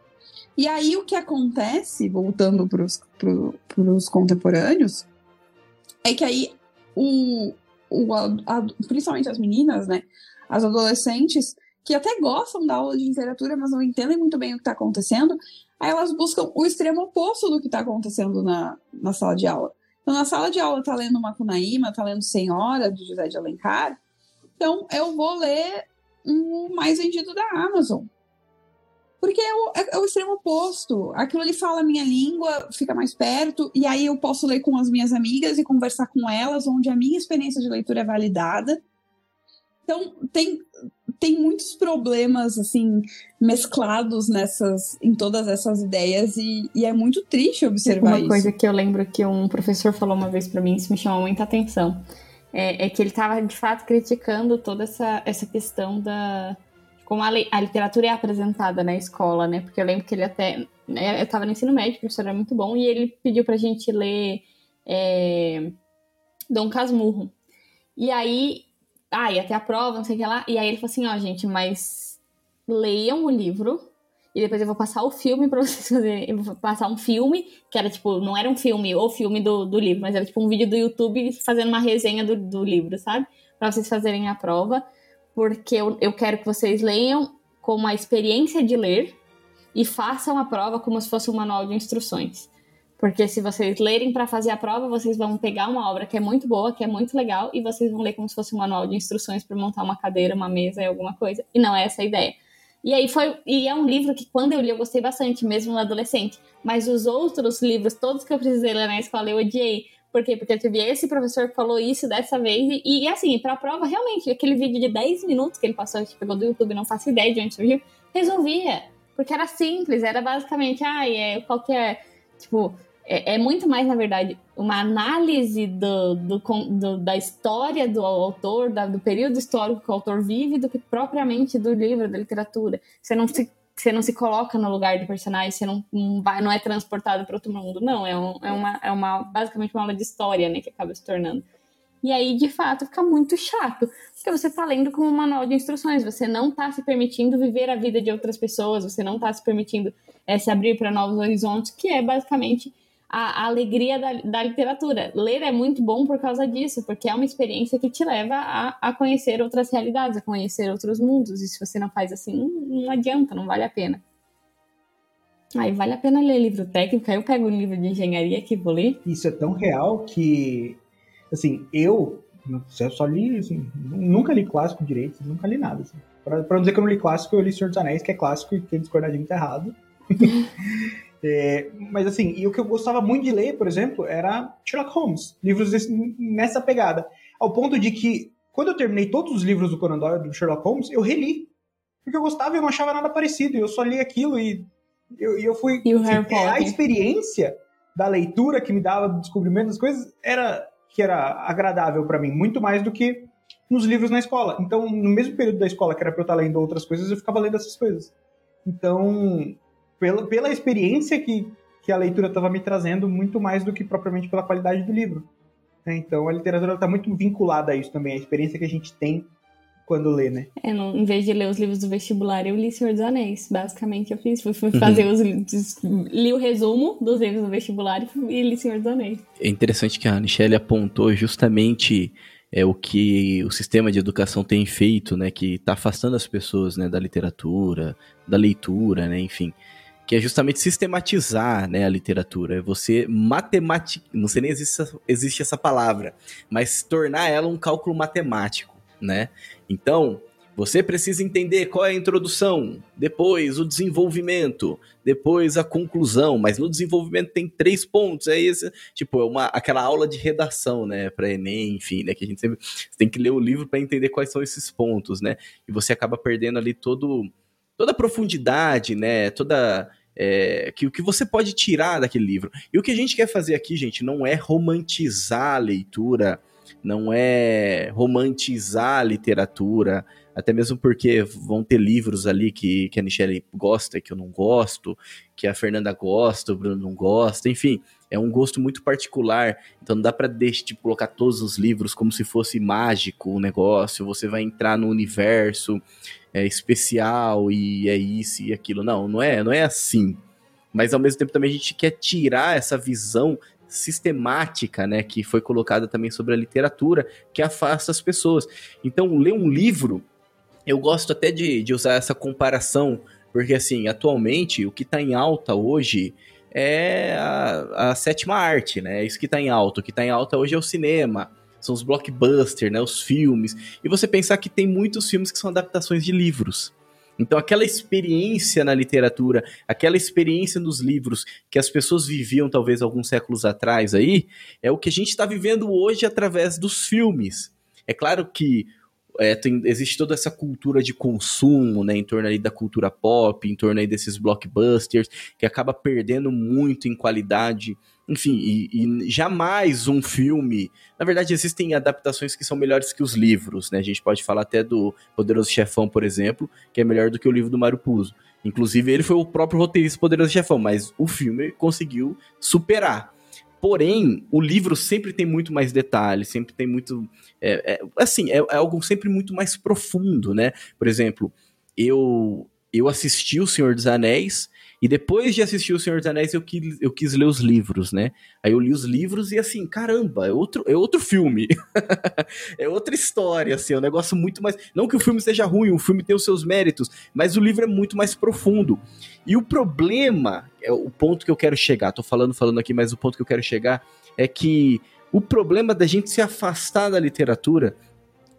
E aí o que acontece, voltando para os contemporâneos, é que aí o, o, a, principalmente as meninas, né? As adolescentes que até gostam da aula de literatura, mas não entendem muito bem o que está acontecendo, aí elas buscam o extremo oposto do que está acontecendo na, na sala de aula. Então, na sala de aula tá lendo Macunaíma, tá lendo Senhora, de José de Alencar, então eu vou ler o mais vendido da Amazon. Porque é o, é, é o extremo oposto. Aquilo ali fala a minha língua, fica mais perto, e aí eu posso ler com as minhas amigas e conversar com elas, onde a minha experiência de leitura é validada. Então, tem tem muitos problemas, assim, mesclados nessas, em todas essas ideias e, e é muito triste observar uma isso. Uma coisa que eu lembro que um professor falou uma vez para mim, isso me chamou muita atenção, é, é que ele estava, de fato, criticando toda essa, essa questão da como a, a, literatura é apresentada na escola, né? Porque eu lembro que ele até. Né, eu estava no ensino médio, o professor era muito bom, e ele pediu pra gente ler é, Dom Casmurro. E aí. Ah, ia ter a prova, não sei o que lá. E aí ele falou assim: ó, gente, mas leiam o livro. E depois eu vou passar o filme pra vocês fazerem. Eu vou passar um filme, que era tipo, não era um filme, ou filme do, do livro, mas era tipo um vídeo do YouTube fazendo uma resenha do, do livro, sabe? Pra vocês fazerem a prova porque eu, eu quero que vocês leiam como a experiência de ler e façam a prova como se fosse um manual de instruções. Porque se vocês lerem para fazer a prova, vocês vão pegar uma obra que é muito boa, que é muito legal, e vocês vão ler como se fosse um manual de instruções para montar uma cadeira, uma mesa e alguma coisa. E não é essa a ideia. E aí foi. E é um livro que quando eu li eu gostei bastante, mesmo no adolescente. Mas os outros livros, todos que eu precisei ler na escola, eu odiei. Por quê? Porque teve esse professor que falou isso dessa vez. E, e assim, pra prova, realmente, aquele vídeo de 10 minutos que ele passou, que pegou do YouTube, não faço ideia de onde surgiu, resolvia. Porque era simples, era basicamente, ah, é qualquer. Tipo, é, é, muito mais, na verdade, uma análise do, do, do da história do autor, da, do período histórico que o autor vive, do que propriamente do livro, da literatura. Você não se você não se coloca no lugar do personagem, você não, vai, não é transportado para outro mundo. Não, é, um, é, uma, é uma, basicamente uma aula de história, né, que acaba se tornando. E aí, de fato, fica muito chato, porque você está lendo como um manual de instruções, você não está se permitindo viver a vida de outras pessoas, você não está se permitindo é, se abrir para novos horizontes, que é basicamente a, a alegria da, da, literatura. Ler é muito bom por causa disso, porque é uma experiência que te leva a, a conhecer outras realidades, a conhecer outros mundos. E se você não faz assim, não, adianta, não vale a pena. Aí vale a pena ler livro técnico, aí eu pego um livro de engenharia que vou ler. Isso é tão real que, assim, eu, eu só li, assim, nunca li clássico direito, nunca li nada. Assim. Pra, pra, não dizer que eu não li clássico, eu li Senhor dos Anéis, que é clássico e quem discordar de mim tá errado. É, mas assim, e o que eu gostava muito de ler, por exemplo, era Sherlock Holmes, livros desse, nessa pegada. Ao ponto de que, quando eu terminei todos os livros do Conan Doyle, do Sherlock Holmes, eu reli. Porque eu gostava e eu não achava nada parecido. Eu só li aquilo e eu, eu fui. E o assim, Harry Potter. A experiência da leitura que me dava do descobrimento das coisas era que era agradável para mim, muito mais do que nos livros na escola. Então, no mesmo período da escola que era para eu estar lendo outras coisas, eu ficava lendo essas coisas. Então, pela, pela experiência que, que a leitura estava me trazendo, muito mais do que propriamente pela qualidade do livro. É, então a literatura está muito vinculada a isso também, a experiência que a gente tem quando lê, né? É, não, em vez de ler os livros do vestibular, eu li Senhor dos Anéis. Basicamente, eu fiz. Fui, fui uhum. fazer os. Li o resumo dos livros do vestibular e li Senhor dos Anéis. É interessante que a Michelle apontou justamente é o que o sistema de educação tem feito, né? Que está afastando as pessoas né, da literatura, da leitura, né? Enfim que é justamente sistematizar né, a literatura. É você matemática, não sei nem existe, existe essa palavra, mas tornar ela um cálculo matemático, né? Então, você precisa entender qual é a introdução, depois o desenvolvimento, depois a conclusão, mas no desenvolvimento tem três pontos, é esse, tipo, é uma, aquela aula de redação, né, para ENEM, enfim, né, que a gente sempre tem que ler o livro para entender quais são esses pontos, né? E você acaba perdendo ali todo toda a profundidade, né? Toda é, que o que você pode tirar daquele livro. E o que a gente quer fazer aqui, gente, não é romantizar a leitura, não é romantizar a literatura, até mesmo porque vão ter livros ali que, que a Michelle gosta que eu não gosto, que a Fernanda gosta, o Bruno não gosta, enfim, é um gosto muito particular, então não dá para tipo, colocar todos os livros como se fosse mágico o negócio, você vai entrar no universo é especial e é isso e aquilo. Não, não é, não é assim. Mas ao mesmo tempo também a gente quer tirar essa visão sistemática, né, que foi colocada também sobre a literatura, que afasta as pessoas. Então, ler um livro, eu gosto até de, de usar essa comparação, porque assim, atualmente o que está em alta hoje é a, a sétima arte, né? É isso que está em alta. O que está em alta hoje é o cinema são os blockbusters, né, os filmes. E você pensar que tem muitos filmes que são adaptações de livros. Então, aquela experiência na literatura, aquela experiência nos livros que as pessoas viviam talvez alguns séculos atrás aí, é o que a gente está vivendo hoje através dos filmes. É claro que é, tem, existe toda essa cultura de consumo, né, em torno aí da cultura pop, em torno aí desses blockbusters, que acaba perdendo muito em qualidade. Enfim, e, e, jamais um filme. Na verdade, existem adaptações que são melhores que os livros, né? A gente pode falar até do Poderoso Chefão, por exemplo, que é melhor do que o livro do Mário Puzo. Inclusive, ele foi o próprio roteirista Poderoso Chefão, mas o filme conseguiu superar. Porém, o livro sempre tem muito mais detalhes, sempre tem muito. É, é, assim, é, é, algo sempre muito mais profundo, né? Por exemplo, eu, eu assisti O Senhor dos Anéis e depois de assistir O Senhor dos Anéis, eu quis, eu quis ler os livros, né? Aí eu li os livros e assim, caramba, é outro, é outro filme. é outra história, assim, é um negócio muito mais. Não que o filme seja ruim, o filme tem os seus méritos, mas o livro é muito mais profundo. E o problema, é o ponto que eu quero chegar, tô falando, falando aqui, mas o ponto que eu quero chegar é que o problema da gente se afastar da literatura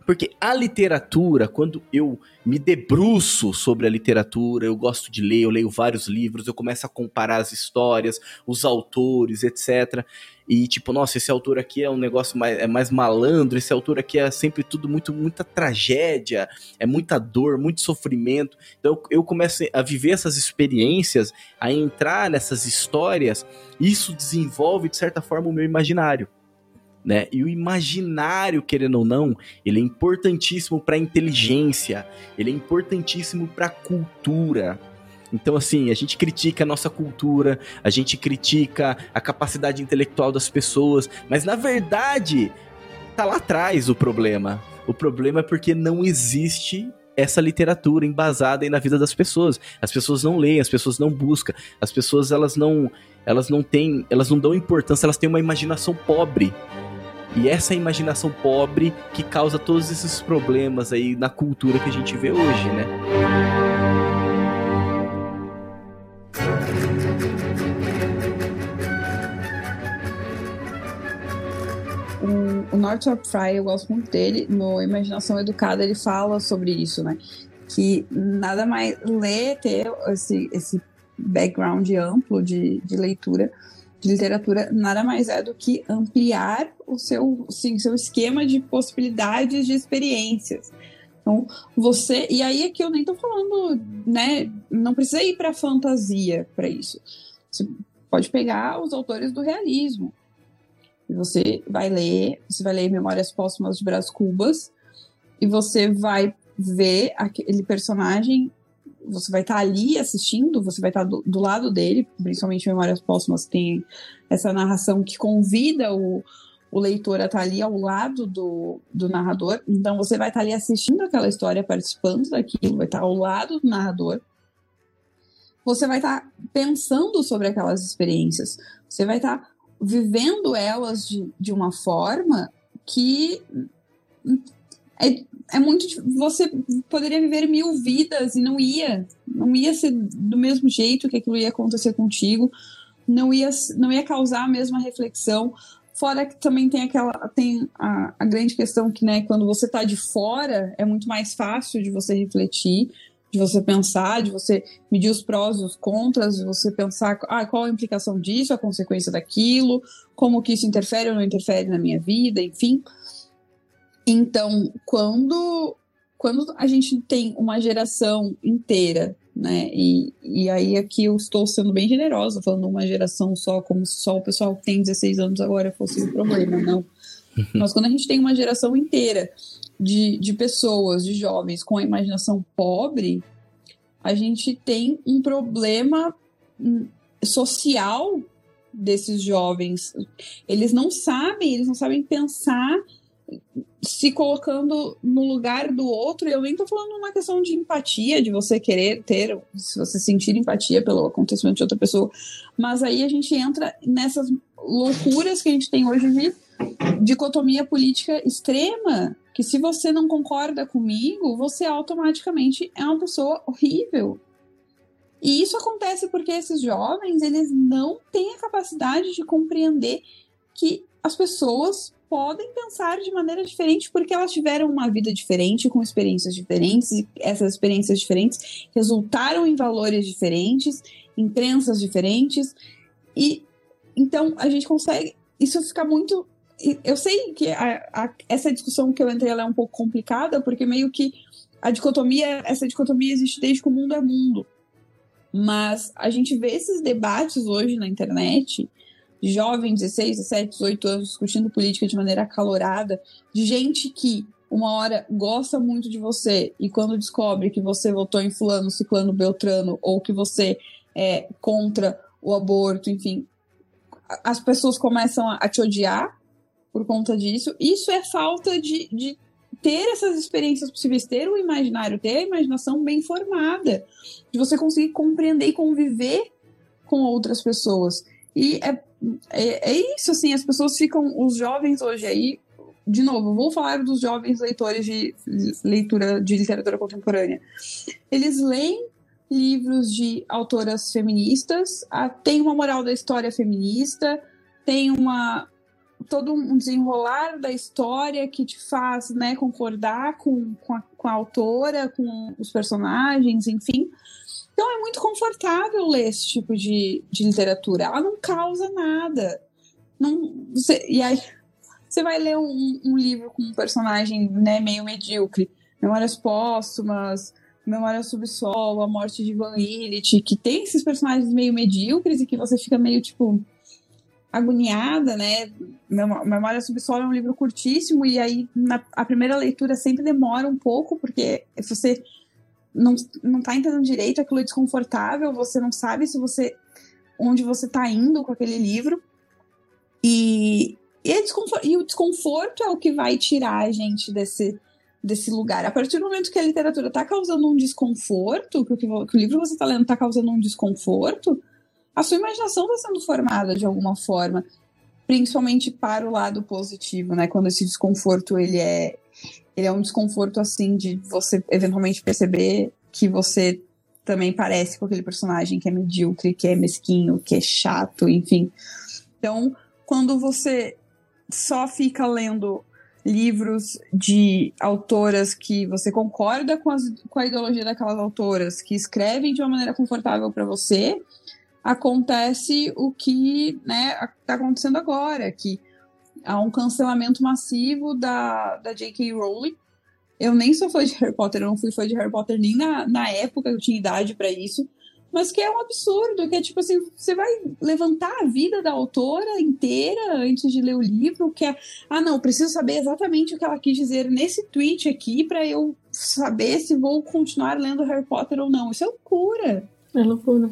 porque a literatura, quando eu me debruço sobre a literatura, eu gosto de ler, eu leio vários livros, eu começo a comparar as histórias, os autores, etc. E tipo, nossa, esse autor aqui é um negócio mais, é mais malandro, esse autor aqui é sempre tudo muito, muita tragédia, é muita dor, muito sofrimento. Então eu, começo a viver essas experiências, a entrar nessas histórias, isso desenvolve, de certa forma, o meu imaginário né? E o imaginário, querendo ou não, ele é importantíssimo para a inteligência, ele é importantíssimo para a cultura. Então, assim, a gente critica a nossa cultura, a gente critica a capacidade intelectual das pessoas, mas na verdade, tá lá atrás o problema. O problema é porque não existe essa literatura embasada na vida das pessoas. As pessoas não leem, as pessoas não buscam, as pessoas elas não, elas não têm, elas não dão importância, elas têm uma imaginação pobre. E essa imaginação pobre que causa todos esses problemas aí na cultura que a gente vê hoje, né? O, Northrop Frye, eu gosto muito dele. No Imaginação Educada, ele fala sobre isso, né? Que nada mais ler, ter esse, esse background amplo de, de leitura literatura nada mais é do que ampliar o seu, sim, seu esquema de possibilidades de experiências. Então, você. E aí aqui eu nem tô falando, né? Não precisa ir para fantasia para isso. Você pode pegar os autores do realismo. E você vai ler, você vai ler Memórias Póstumas de Brás Cubas, e você vai ver aquele personagem você vai estar tá ali assistindo, você vai estar tá do, do, lado dele, principalmente Memórias Póstumas tem essa narração que convida o, o leitor a estar tá ali ao lado do, do narrador. Então você vai estar ali assistindo aquela história, participando daquilo, vai estar ao lado do narrador. Você vai estar pensando sobre aquelas experiências. Você vai estar vivendo elas de, de uma forma que é, é muito. Você poderia viver mil vidas e não ia. Não ia ser do mesmo jeito que aquilo ia acontecer contigo. Não ia, não ia causar a mesma reflexão. Fora que também tem aquela. Tem a, a grande questão que, né, quando você está de fora, é muito mais fácil de você refletir, de você pensar, de você medir os prós e os contras, de você pensar ah, qual a implicação disso, a consequência daquilo, como que isso interfere ou não interfere na minha vida, enfim. Então, quando, quando a gente tem uma geração inteira, né? E, e aí aqui eu estou sendo bem generosa, falando uma geração só, como se só o pessoal que tem 16 anos agora fosse o problema, não. Mas quando a gente tem uma geração inteira de, de pessoas, de jovens com a imaginação pobre, a gente tem um problema hum, social desses jovens. Eles não sabem, eles não sabem pensar se colocando no lugar do outro, e eu nem tô falando uma questão de empatia, de você querer ter, se você sentir empatia pelo acontecimento de outra pessoa, mas aí a gente entra nessas loucuras que a gente tem hoje de dicotomia política extrema, que se você não concorda comigo, você automaticamente é uma pessoa horrível. E isso acontece porque esses jovens, eles não têm a capacidade de compreender que as pessoas podem pensar de maneira diferente porque elas tiveram uma vida diferente, com experiências diferentes, e essas experiências diferentes resultaram em valores diferentes, em crenças diferentes, e então a gente consegue. Isso fica muito eu sei que a, a, essa discussão que eu entrei é um pouco complicada, porque meio que a dicotomia, essa dicotomia existe desde que o mundo é mundo. Mas a gente vê esses debates hoje na internet, jovens, 16, 17, 18 anos, discutindo política de maneira acalorada, de gente que uma hora gosta muito de você e quando descobre que você votou em fulano, ciclano, beltrano, ou que você é contra o aborto, enfim, as pessoas começam a te odiar por conta disso. Isso é falta de, de ter essas experiências possíveis, ter o imaginário, ter a imaginação bem formada, de você conseguir compreender e conviver com outras pessoas. E é, é, é isso, assim, as pessoas ficam, os jovens hoje aí, de novo, vou falar dos jovens leitores de leitura de literatura contemporânea. Eles leem livros de autoras feministas, tem uma moral da história feminista, tem uma todo um desenrolar da história que te faz né, concordar com, com, a, com a autora, com os personagens, enfim. Então é muito confortável ler esse tipo de, de literatura. Ela não causa nada. Não, você, e aí você vai ler um, um livro com um personagem né, meio medíocre, Memórias Póstumas, Memória Subsolo, A Morte de Van Illich, que tem esses personagens meio medíocres e que você fica meio tipo agoniada, né? Memória Subsolo é um livro curtíssimo e aí na, a primeira leitura sempre demora um pouco porque você não, não tá entendendo direito, aquilo é desconfortável, você não sabe se você onde você tá indo com aquele livro. E, e, é e o desconforto é o que vai tirar a gente desse desse lugar. A partir do momento que a literatura está causando um desconforto, que o, que o livro que você está lendo está causando um desconforto, a sua imaginação está sendo formada de alguma forma, principalmente para o lado positivo, né? Quando esse desconforto ele é ele é um desconforto assim de você eventualmente perceber que você também parece com aquele personagem que é medíocre, que é mesquinho, que é chato, enfim. Então, quando você só fica lendo livros de autoras que você concorda com, as, com a ideologia daquelas autoras, que escrevem de uma maneira confortável para você, acontece o que está né, acontecendo agora, que há um cancelamento massivo da, da J.K. Rowling. Eu nem sou fã de Harry Potter, eu não fui fã de Harry Potter nem na, na época eu tinha idade para isso, mas que é um absurdo, que é tipo assim, você vai levantar a vida da autora inteira antes de ler o livro, que é, ah não, preciso saber exatamente o que ela quis dizer nesse tweet aqui para eu saber se vou continuar lendo Harry Potter ou não. Isso é loucura. É loucura.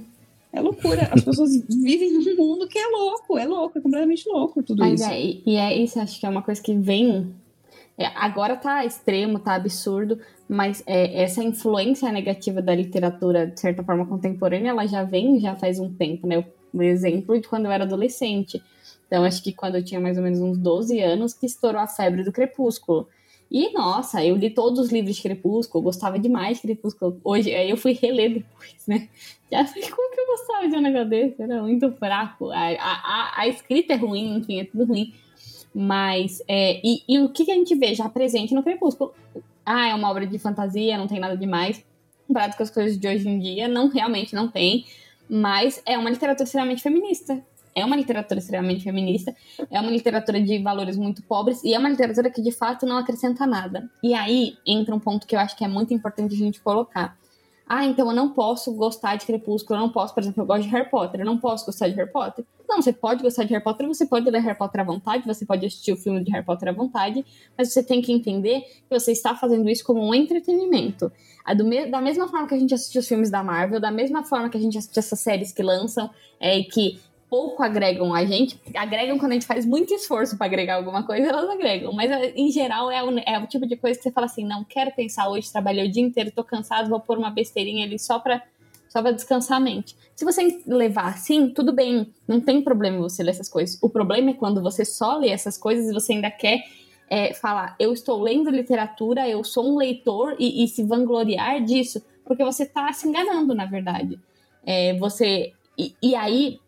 É loucura. As pessoas vivem num mundo que é louco, é louco, é completamente louco tudo Mas isso. É, e é isso, acho que é uma coisa que vem. É, agora tá extremo, tá absurdo, mas é, essa influência negativa da literatura, de certa forma, contemporânea, ela já vem já faz um tempo, né? O exemplo de quando eu era adolescente. Então, acho que quando eu tinha mais ou menos uns 12 anos, que estourou a febre do crepúsculo. E, nossa, eu li todos os livros de Crepúsculo, gostava demais de Crepúsculo. Hoje, aí eu fui reler depois, né? Já falei, como que eu gostava de um negócio desse? Era muito fraco. A, a, a, escrita é ruim, enfim, é tudo ruim. Mas, é, e, e o que, que a gente vê já presente no Crepúsculo? ah, é uma obra de fantasia, não tem nada demais. Comparado com as coisas de hoje em dia, não, realmente não tem. Mas é uma literatura extremamente feminista. É uma literatura extremamente feminista, é uma literatura de valores muito pobres e é uma literatura que de fato não acrescenta nada. E aí entra um ponto que eu acho que é muito importante a gente colocar. Ah, então eu não posso gostar de Crepúsculo, eu não posso, por exemplo, eu gosto de Harry Potter, eu não posso gostar de Harry Potter. Não, você pode gostar de Harry Potter, você pode ler Harry Potter à vontade, você pode assistir o filme de Harry Potter à vontade, mas você tem que entender que você está fazendo isso como um entretenimento. Da mesma forma que a gente assiste os filmes da Marvel, da mesma forma que a gente assiste essas séries que lançam, é, que pouco agregam a gente, agregam quando a gente faz muito esforço para agregar alguma coisa, elas agregam. Mas em geral é o, é o tipo de coisa que você fala assim: não quero pensar hoje, trabalhei o dia inteiro, tô cansado, vou pôr uma besteirinha ali só pra, só pra descansar a mente. Se você levar assim, tudo bem, não tem problema você ler essas coisas. O problema é quando você só lê essas coisas e você ainda quer é, falar: eu estou lendo literatura, eu sou um leitor e, e se vangloriar disso, porque você tá se enganando, na verdade. É, você. E, e aí,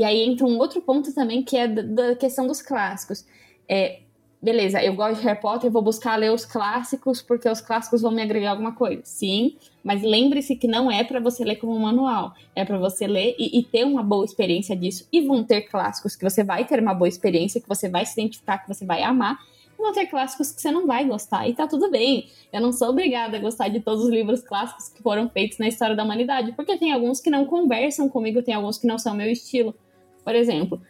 e aí entra um outro ponto também, que é da questão dos clássicos. É, beleza, eu gosto de Harry Potter, vou buscar ler os clássicos porque os clássicos vão me agregar alguma coisa. Sim, mas lembre-se que não é para você ler como um manual, é para você ler e, e, ter uma boa experiência disso. E vão ter clássicos que você vai ter uma boa experiência, que você vai se identificar, que você vai amar. E vão ter clássicos que você não vai gostar, e tá tudo bem. Eu não sou obrigada a gostar de todos os livros clássicos que foram feitos na história da humanidade, porque tem alguns que não conversam comigo, tem alguns que não são meu estilo. Por exemplo,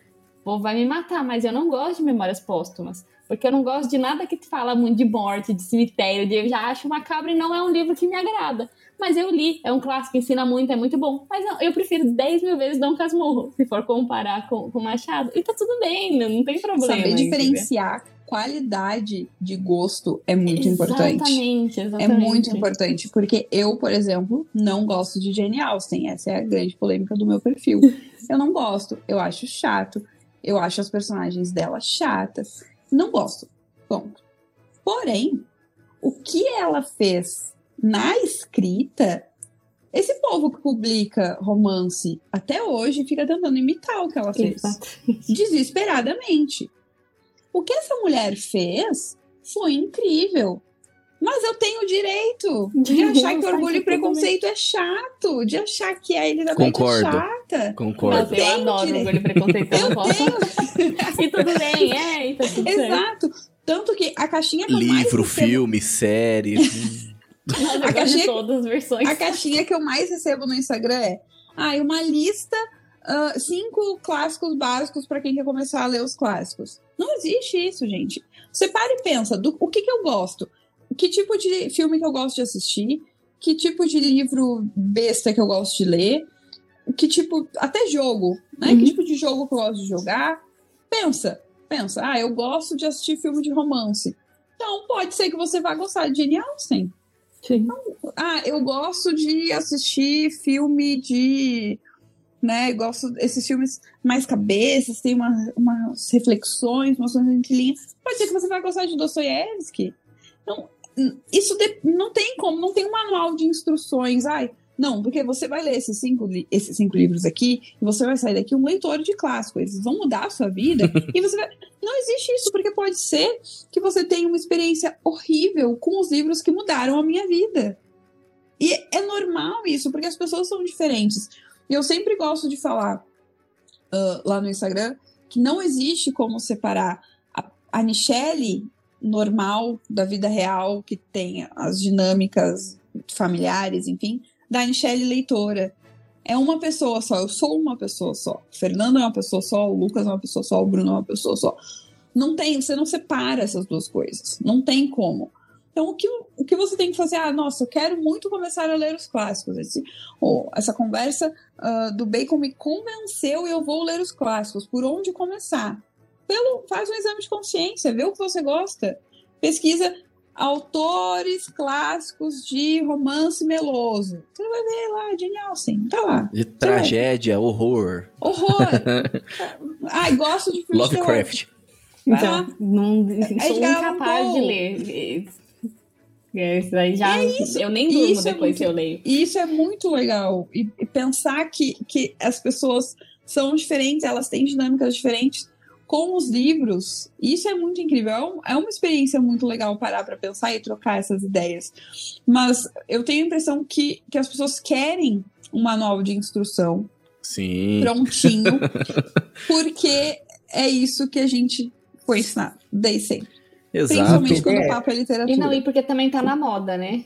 o povo vai me matar, mas eu não gosto de memórias póstumas. Porque eu não gosto de nada que fala muito de morte, de cemitério, de eu já acho macabro e não é um livro que me agrada. Mas eu li, é um clássico, ensina muito, é muito bom. Mas não, eu prefiro 10 mil vezes Dom Casmurro, se for comparar com, com Machado. E tá tudo bem, não, não tem problema. Saber diferenciar qualidade de gosto é muito exatamente, importante. Exatamente, É muito importante, porque eu, por exemplo, não gosto de Jane Austen. Essa é a grande polêmica do meu perfil. eu não gosto, eu acho chato, eu acho as personagens dela chatas. Não gosto. Ponto. Porém, o que ela fez na escrita, esse povo que publica romance até hoje fica tentando imitar o que ela fez. Desesperadamente. O que essa mulher fez foi incrível. Mas eu tenho o direito de achar que orgulho e preconceito é chato, de achar que a Elizabeth é Concordo. é chata. Concordo. Eu, eu adoro direito. orgulho e preconceito. Eu, eu posso. e tudo bem, é, então tudo Exato. Certo. Tanto que a caixinha que Livro, eu mais filme, série. Nossa, a caixinha, todas as versões. A caixinha que eu mais recebo no Instagram é ah, uma lista, uh, cinco clássicos básicos para quem quer começar a ler os clássicos. Não existe isso, gente. Você para e pensa, do, o que, que eu gosto? Que tipo de filme que eu gosto de assistir, que tipo de livro besta que eu gosto de ler, que tipo, até jogo, né? Uhum. Que tipo de jogo que eu gosto de jogar. Pensa, pensa, ah, eu gosto de assistir filme de romance. Então, pode ser que você vá gostar de Jane Austen. Sim. Então, ah, eu gosto de assistir filme de. Né, gosto desses filmes mais cabeças, tem uma, umas reflexões, umas coisas entre linhas. Pode ser que você vá gostar de Dostoiévski. Então, isso de, não tem como, não tem um manual de instruções. Ai, não, porque você vai ler esses cinco, esses cinco livros aqui e você vai sair daqui um leitor de clássico. Eles vão mudar a sua vida e você vai. Não existe isso, porque pode ser que você tenha uma experiência horrível com os livros que mudaram a minha vida. E é normal isso, porque as pessoas são diferentes. E eu sempre gosto de falar uh, lá no Instagram que não existe como separar a, a Michelle normal da vida real, que tem as dinâmicas familiares, enfim, da Michelle Leitora. É uma pessoa só, eu sou uma pessoa só. O Fernando é uma pessoa só, o Lucas é uma pessoa só, o Bruno é uma pessoa só. Não tem, você não separa essas duas coisas. Não tem como. Então, o que, o que você tem que fazer? Ah, nossa, eu quero muito começar a ler os clássicos. Esse, oh, essa conversa uh, do Bacon me convenceu e eu vou ler os clássicos. Por onde começar? Pelo, faz um exame de consciência, vê o que você gosta. Pesquisa autores clássicos de romance meloso. Você vai ver lá, Jane Austen, tá lá. De tragédia, vai. horror. Horror. Ai, gosto de Lovecraft. Então, não, sou incapaz de ler. É, isso aí já, é isso, eu nem durmo é depois é muito, que eu leio. Isso é muito legal. E, e pensar que, que as pessoas são diferentes, elas têm dinâmicas diferentes com os livros, isso é muito incrível. É, é uma experiência muito legal parar para pensar e trocar essas ideias. Mas eu tenho a impressão que, que as pessoas querem um manual de instrução Sim. prontinho, porque é isso que a gente foi ensinado desde sempre. Exato. Principalmente quando o papo é literatura. E não, e porque também tá na moda, né?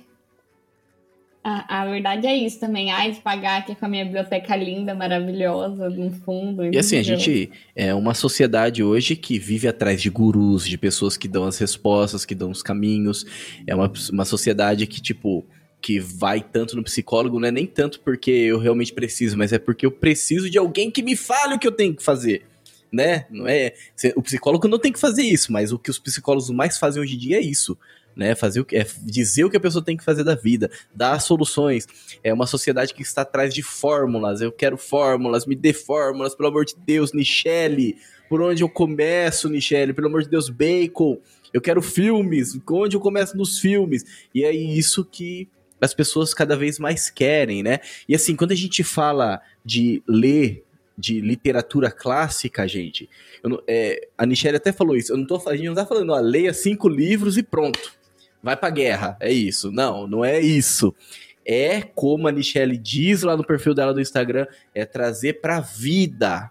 A, a, verdade é isso também. Ai, pagar aqui com a minha biblioteca linda, maravilhosa, no fundo. E assim, a gente é uma sociedade hoje que vive atrás de gurus, de pessoas que dão as respostas, que dão os caminhos. É uma, uma sociedade que, tipo, que vai tanto no psicólogo, não é nem tanto porque eu realmente preciso, mas é porque eu preciso de alguém que me fale o que eu tenho que fazer. Né? Não é, o psicólogo não tem que fazer isso, mas o que os psicólogos mais fazem hoje em dia é isso né? Fazer o que é dizer o que a pessoa tem que fazer da vida, dar soluções. É uma sociedade que está atrás de fórmulas. Eu quero fórmulas, me dê fórmulas, pelo amor de Deus, Michele. Por onde eu começo, Michele? Pelo amor de Deus, Bacon. Eu quero filmes. Onde eu começo nos filmes? E é isso que as pessoas cada vez mais querem, né? E assim, quando a gente fala de ler de literatura clássica, gente. Não, é, a Michelle até falou isso. Eu não tô, a gente não tá falando, ó, leia cinco livros e pronto. Vai pra guerra. É isso. Não, não é isso. É como a Michelle diz lá no perfil dela do Instagram, é trazer pra vida.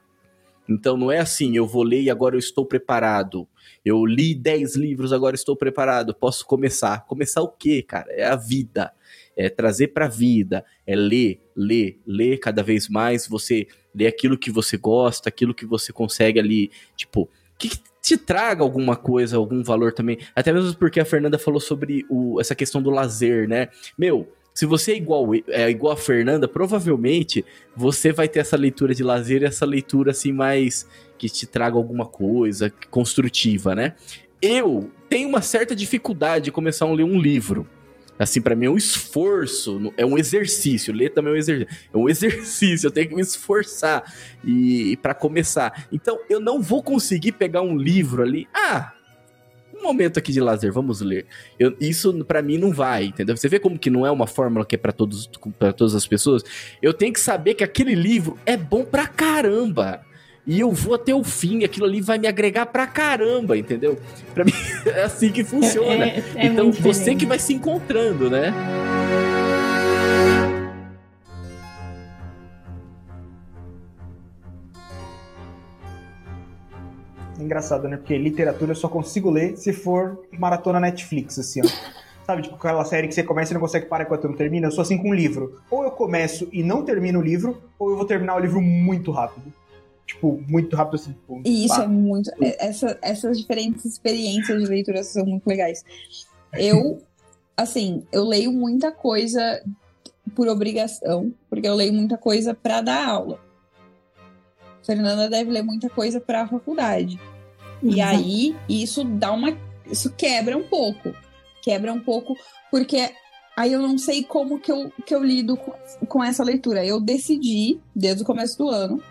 Então não é assim, eu vou ler e agora eu estou preparado. Eu li 10 livros, agora estou preparado, posso começar. Começar o quê, cara? É a vida. É trazer para a vida, é ler, ler, ler cada vez mais, você ler aquilo que você gosta, aquilo que você consegue ali, tipo, que te traga alguma coisa, algum valor também. Até mesmo porque a Fernanda falou sobre o, essa questão do lazer, né? Meu, se você é igual, é igual a Fernanda, provavelmente você vai ter essa leitura de lazer, essa leitura assim mais que te traga alguma coisa construtiva, né? Eu tenho uma certa dificuldade de começar a ler um livro. Assim, para mim é um esforço, é um exercício. Ler também é um exercício. É um exercício, eu tenho que me esforçar e para começar. Então, eu não vou conseguir pegar um livro ali. Ah, um momento aqui de lazer, vamos ler. Eu, isso para mim não vai, entendeu? Você vê como que não é uma fórmula que é para todos para todas as pessoas? Eu tenho que saber que aquele livro é bom pra caramba e eu vou até o fim, aquilo ali vai me agregar pra caramba, entendeu? Pra mim é assim que funciona. É, é, é então você que vai se encontrando, né? Engraçado, né? Porque literatura eu só consigo ler se for maratona Netflix, assim, ó. Sabe, tipo aquela série que você começa e não consegue parar enquanto não termina? Eu sou assim com um livro. Ou eu começo e não termino o livro, ou eu vou terminar o livro muito rápido tipo, muito rápido assim. Tipo, e isso pá. é muito. É, essa, essas diferentes experiências de leitura são muito legais. Eu, assim, eu leio muita coisa por obrigação, porque eu leio muita coisa para dar aula. Fernanda deve ler muita coisa para a faculdade. Uhum. E aí, isso dá uma. Isso quebra um pouco. Quebra um pouco, porque aí eu não sei como que eu, que eu lido com, com essa leitura. Eu decidi, desde o começo do ano,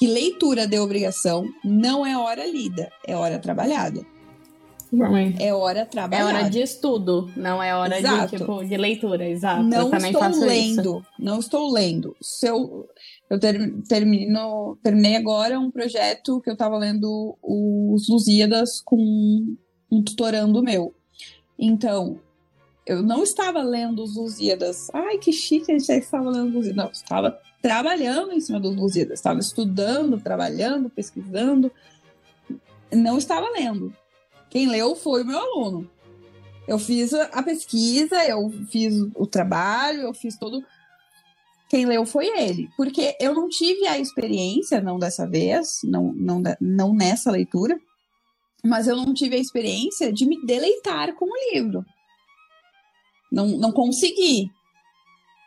que leitura de obrigação não é hora lida, é hora trabalhada. É hora trabalhada. É hora de estudo, não é hora de, tipo, de leitura, exato. Não eu também estou faço lendo, isso. não estou lendo. Se eu, eu ter, termino, terminei agora um projeto que eu estava lendo os Lusíadas com um tutorando meu. Então, eu não estava lendo os Lusíadas. Ai, que chique, a gente já estava lendo os Lusíadas. Não, estava trabalhando em cima dos Lusíadas, estava estudando, trabalhando, pesquisando, não estava lendo. Quem leu foi o meu aluno. Eu fiz a pesquisa, eu fiz o trabalho, eu fiz todo. Quem leu foi ele, porque eu não tive a experiência, não dessa vez, não, não, não nessa leitura, mas eu não tive a experiência de me deleitar com o livro. Não, não consegui.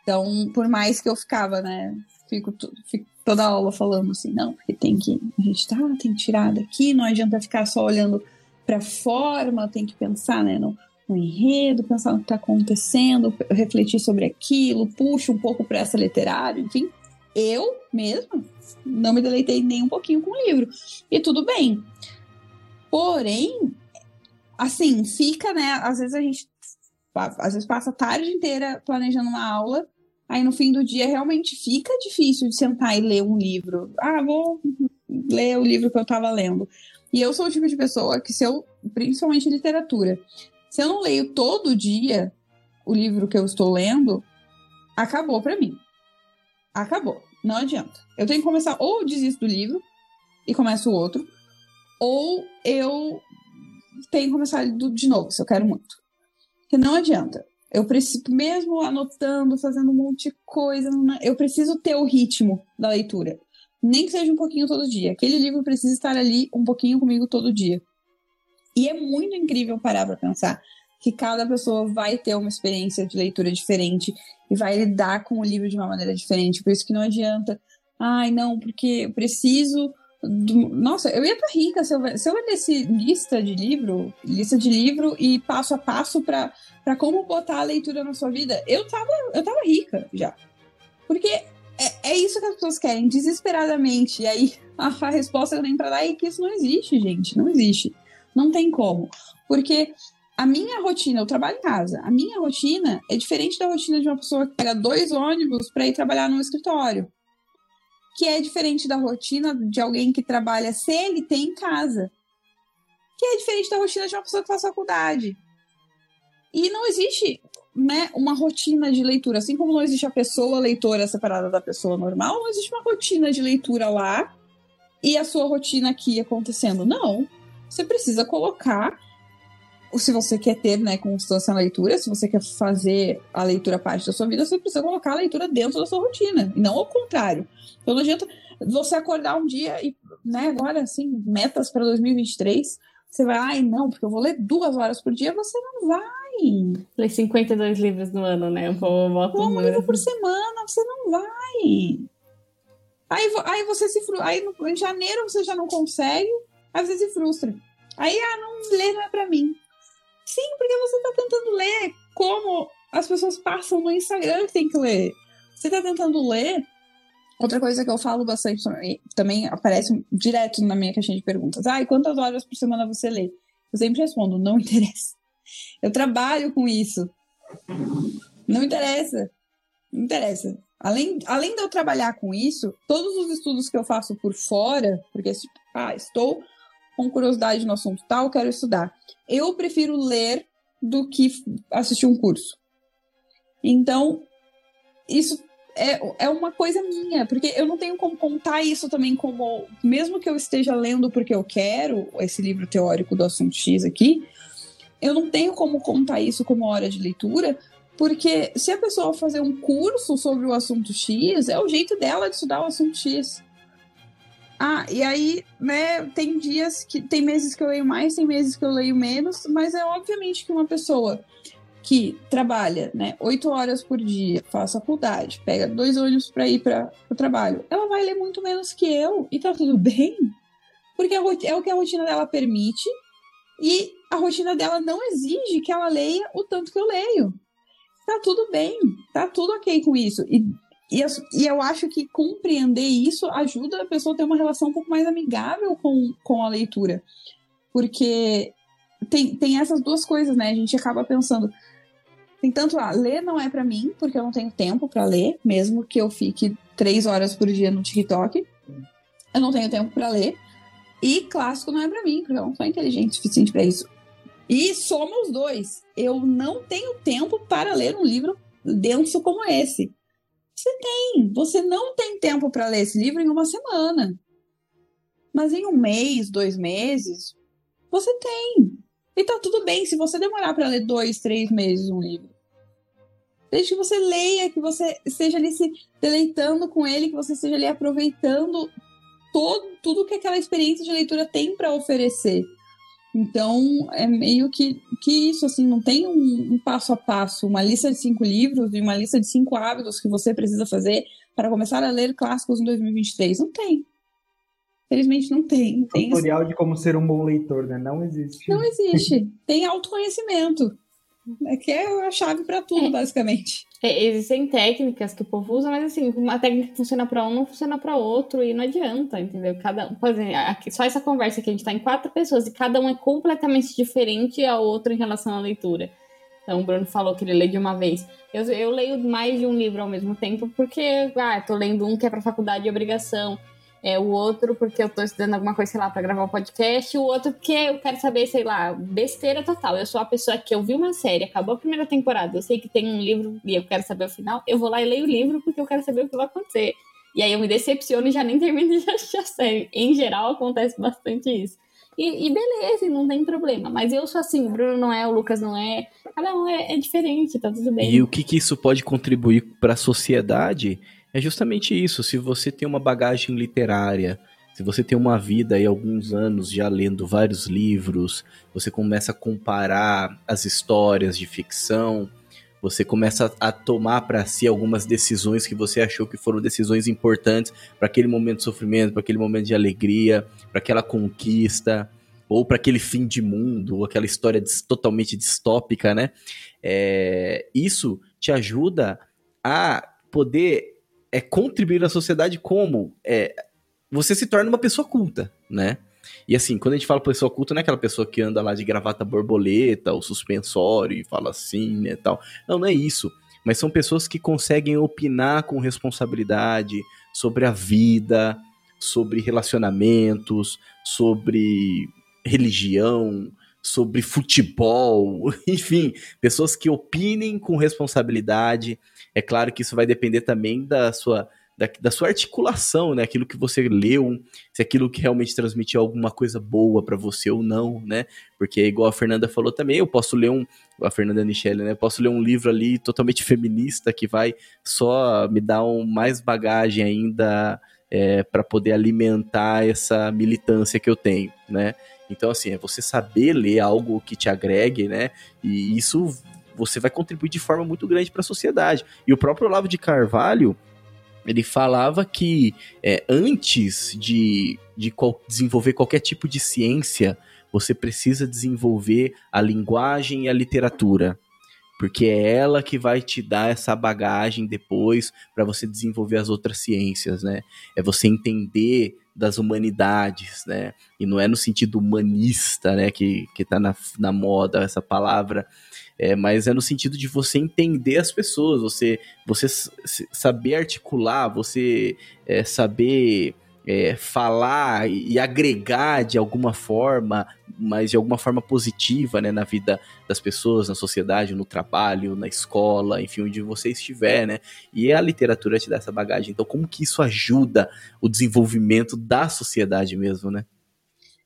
Então, por mais que eu ficava, né? Fico, fico toda aula falando assim, não, porque tem que. A gente tá, tem que tirar daqui, não adianta ficar só olhando pra forma, tem que pensar, né? No, no enredo, pensar no que tá acontecendo, refletir sobre aquilo, puxa um pouco para essa literária, enfim. Eu mesma não me deleitei nem um pouquinho com o livro. E tudo bem. Porém, assim, fica, né? Às vezes a gente às vezes passa a tarde inteira planejando uma aula Aí no fim do dia realmente fica difícil de sentar e ler um livro. Ah, vou ler o livro que eu estava lendo. E eu sou o tipo de pessoa que, se eu, principalmente literatura, se eu não leio todo dia o livro que eu estou lendo, acabou para mim. Acabou. Não adianta. Eu tenho que começar, ou eu desisto do livro e começo outro, ou eu tenho que começar de novo, se eu quero muito. Porque não adianta. Eu preciso, mesmo anotando, fazendo um monte de coisa, eu preciso ter o ritmo da leitura. Nem que seja um pouquinho todo dia. Aquele livro precisa estar ali um pouquinho comigo todo dia. E é muito incrível parar para pensar que cada pessoa vai ter uma experiência de leitura diferente e vai lidar com o livro de uma maneira diferente. Por isso que não adianta, ai, não, porque eu preciso do... Nossa, eu ia estar rica se eu, se eu vendesse lista de livro, lista de livro e passo a passo para como botar a leitura na sua vida. Eu tava, eu tava rica já. Porque é, é isso que as pessoas querem, desesperadamente. E aí a, a resposta que eu tenho pra dar é que isso não existe, gente. Não existe. Não tem como. Porque a minha rotina, eu trabalho em casa, a minha rotina é diferente da rotina de uma pessoa que pega dois ônibus para ir trabalhar no escritório que é diferente da rotina de alguém que trabalha CLT em casa, que é diferente da rotina de uma pessoa que faz faculdade. E não existe né, uma rotina de leitura. Assim como não existe a pessoa leitora separada da pessoa normal, não existe uma rotina de leitura lá e a sua rotina aqui acontecendo. Não. Você precisa colocar. Se você quer ter né, constância na leitura, se você quer fazer a leitura parte da sua vida, você precisa colocar a leitura dentro da sua rotina. E não ao contrário. Então não adianta você acordar um dia e, né, agora, assim, metas para 2023 você vai, ai, não, porque eu vou ler duas horas por dia, você não vai. Ler 52 livros no ano, né? Eu vou, boto um livro por semana, você não vai. Aí, aí você se frustra. Aí no, em janeiro você já não consegue, aí você se frustra. Aí, ah, não, ler não é pra mim. Sim, porque você tá tentando ler como as pessoas passam no Instagram que tem que ler. Você tá tentando ler Outra coisa que eu falo bastante também aparece direto na minha caixinha de perguntas. Ah, e quantas horas por semana você lê? Eu sempre respondo, não interessa. Eu trabalho com isso. Não interessa. Não interessa. Além, além de eu trabalhar com isso, todos os estudos que eu faço por fora, porque ah, estou com curiosidade no assunto tal, quero estudar. Eu prefiro ler do que assistir um curso. Então, isso é, é uma coisa minha, porque eu não tenho como contar isso também como. Mesmo que eu esteja lendo porque eu quero esse livro teórico do assunto X aqui, eu não tenho como contar isso como hora de leitura, porque se a pessoa fazer um curso sobre o assunto X, é o jeito dela de estudar o assunto X. Ah, e aí, né, tem dias que. Tem meses que eu leio mais, tem meses que eu leio menos, mas é obviamente que uma pessoa que trabalha, né, oito horas por dia, faz faculdade, pega dois ônibus para ir para o trabalho, ela vai ler muito menos que eu e tá tudo bem, porque é o que a rotina dela permite e a rotina dela não exige que ela leia o tanto que eu leio. Tá tudo bem, tá tudo ok com isso. E, e, e eu acho que compreender isso ajuda a pessoa a ter uma relação um pouco mais amigável com, com a leitura. Porque tem, tem essas duas coisas, né? A gente acaba pensando, tem tanto a ler não é para mim, porque eu não tenho tempo para ler, mesmo que eu fique três horas por dia no TikTok. Eu não tenho tempo para ler. E clássico não é para mim, porque eu não sou inteligente o suficiente para isso. E somos dois. Eu não tenho tempo para ler um livro denso como esse. Você tem. Você não tem tempo para ler esse livro em uma semana. Mas em um mês, dois meses, você tem. E tá tudo bem se você demorar para ler dois, três meses um livro. Desde que você leia, que você esteja ali se deleitando com ele, que você esteja ali aproveitando todo, tudo que aquela experiência de leitura tem para oferecer. Então, é meio que, que isso, assim, não tem um, um, passo a passo, uma lista de cinco livros e uma lista de cinco hábitos que você precisa fazer para começar a ler clássicos em 2023. Não tem. Felizmente não tem. Tem Tutorial esse... de como ser um bom leitor, né? Não existe. Não existe. tem autoconhecimento. É que é a chave para tudo, é. basicamente. É, existem técnicas que o povo usa, mas assim, uma técnica que funciona para um não funciona para outro e não adianta, entendeu? Cada, por exemplo, aqui, só essa conversa que a gente tá em quatro pessoas e cada um é completamente diferente ao outro em relação à leitura. Então, o Bruno falou que ele lê de uma vez. Eu, eu leio mais de um livro ao mesmo tempo porque, ah, tô lendo um que é para faculdade de obrigação é, o outro porque eu tô estudando alguma coisa, sei lá, pra gravar um podcast, o outro porque eu quero saber, sei lá, besteira total. Eu sou a pessoa que eu vi uma série, acabou a primeira temporada, eu sei que tem um livro e eu quero saber o final, eu vou lá e leio o livro porque eu quero saber o que vai acontecer. E aí eu me decepciono e já nem termino de assistir a série. Em geral, acontece bastante isso. E, e, beleza, não tem problema. Mas eu sou assim, o Bruno não é, o Lucas não é. Cada um é, é diferente, tá tudo bem. E o que, que isso pode contribuir para a sociedade é justamente isso. Se você tem uma bagagem literária, se você tem uma vida e alguns anos já lendo vários livros, você começa a comparar as histórias de ficção, você começa a tomar para si algumas decisões que você achou que foram decisões importantes para aquele momento de sofrimento, para aquele momento de alegria, para aquela conquista, ou para aquele fim de mundo, ou aquela história totalmente distópica, né? É, isso te ajuda a poder é contribuir na sociedade como é, você se torna uma pessoa culta, né? E assim, quando a gente fala pessoa culta, não é aquela pessoa que anda lá de gravata borboleta ou suspensório e fala assim, né, tal. Não, não é isso. Mas são pessoas que conseguem opinar com responsabilidade sobre a vida, sobre relacionamentos, sobre religião, sobre futebol, enfim, pessoas que opinem com responsabilidade. É claro que isso vai depender também da sua da, da, sua articulação, né? Aquilo que você leu, se aquilo que realmente transmitiu alguma coisa boa para você ou não, né? Porque igual a Fernanda falou também, eu posso ler um, a Fernanda Michele, né? Posso ler um livro ali totalmente feminista que vai só me dar um, mais bagagem ainda é, para poder alimentar essa militância que eu tenho, né? Então, assim, é você saber ler algo que te agregue, né? E isso você vai contribuir de forma muito grande para a sociedade. E o próprio Olavo de Carvalho, ele falava que é, antes de, de qual, desenvolver qualquer tipo de ciência, você precisa desenvolver a linguagem e a literatura. Porque é ela que vai te dar essa bagagem depois para você desenvolver as outras ciências, né? É você entender das humanidades, né? E não é no sentido humanista, né? Que, que tá na, na moda essa palavra, é, mas é no sentido de você entender as pessoas, você, você saber articular, você é, saber é, falar e agregar de alguma forma, mas de alguma forma positiva né, na vida das pessoas, na sociedade, no trabalho, na escola, enfim, onde você estiver, né? E a literatura te dá essa bagagem. Então, como que isso ajuda o desenvolvimento da sociedade mesmo, né?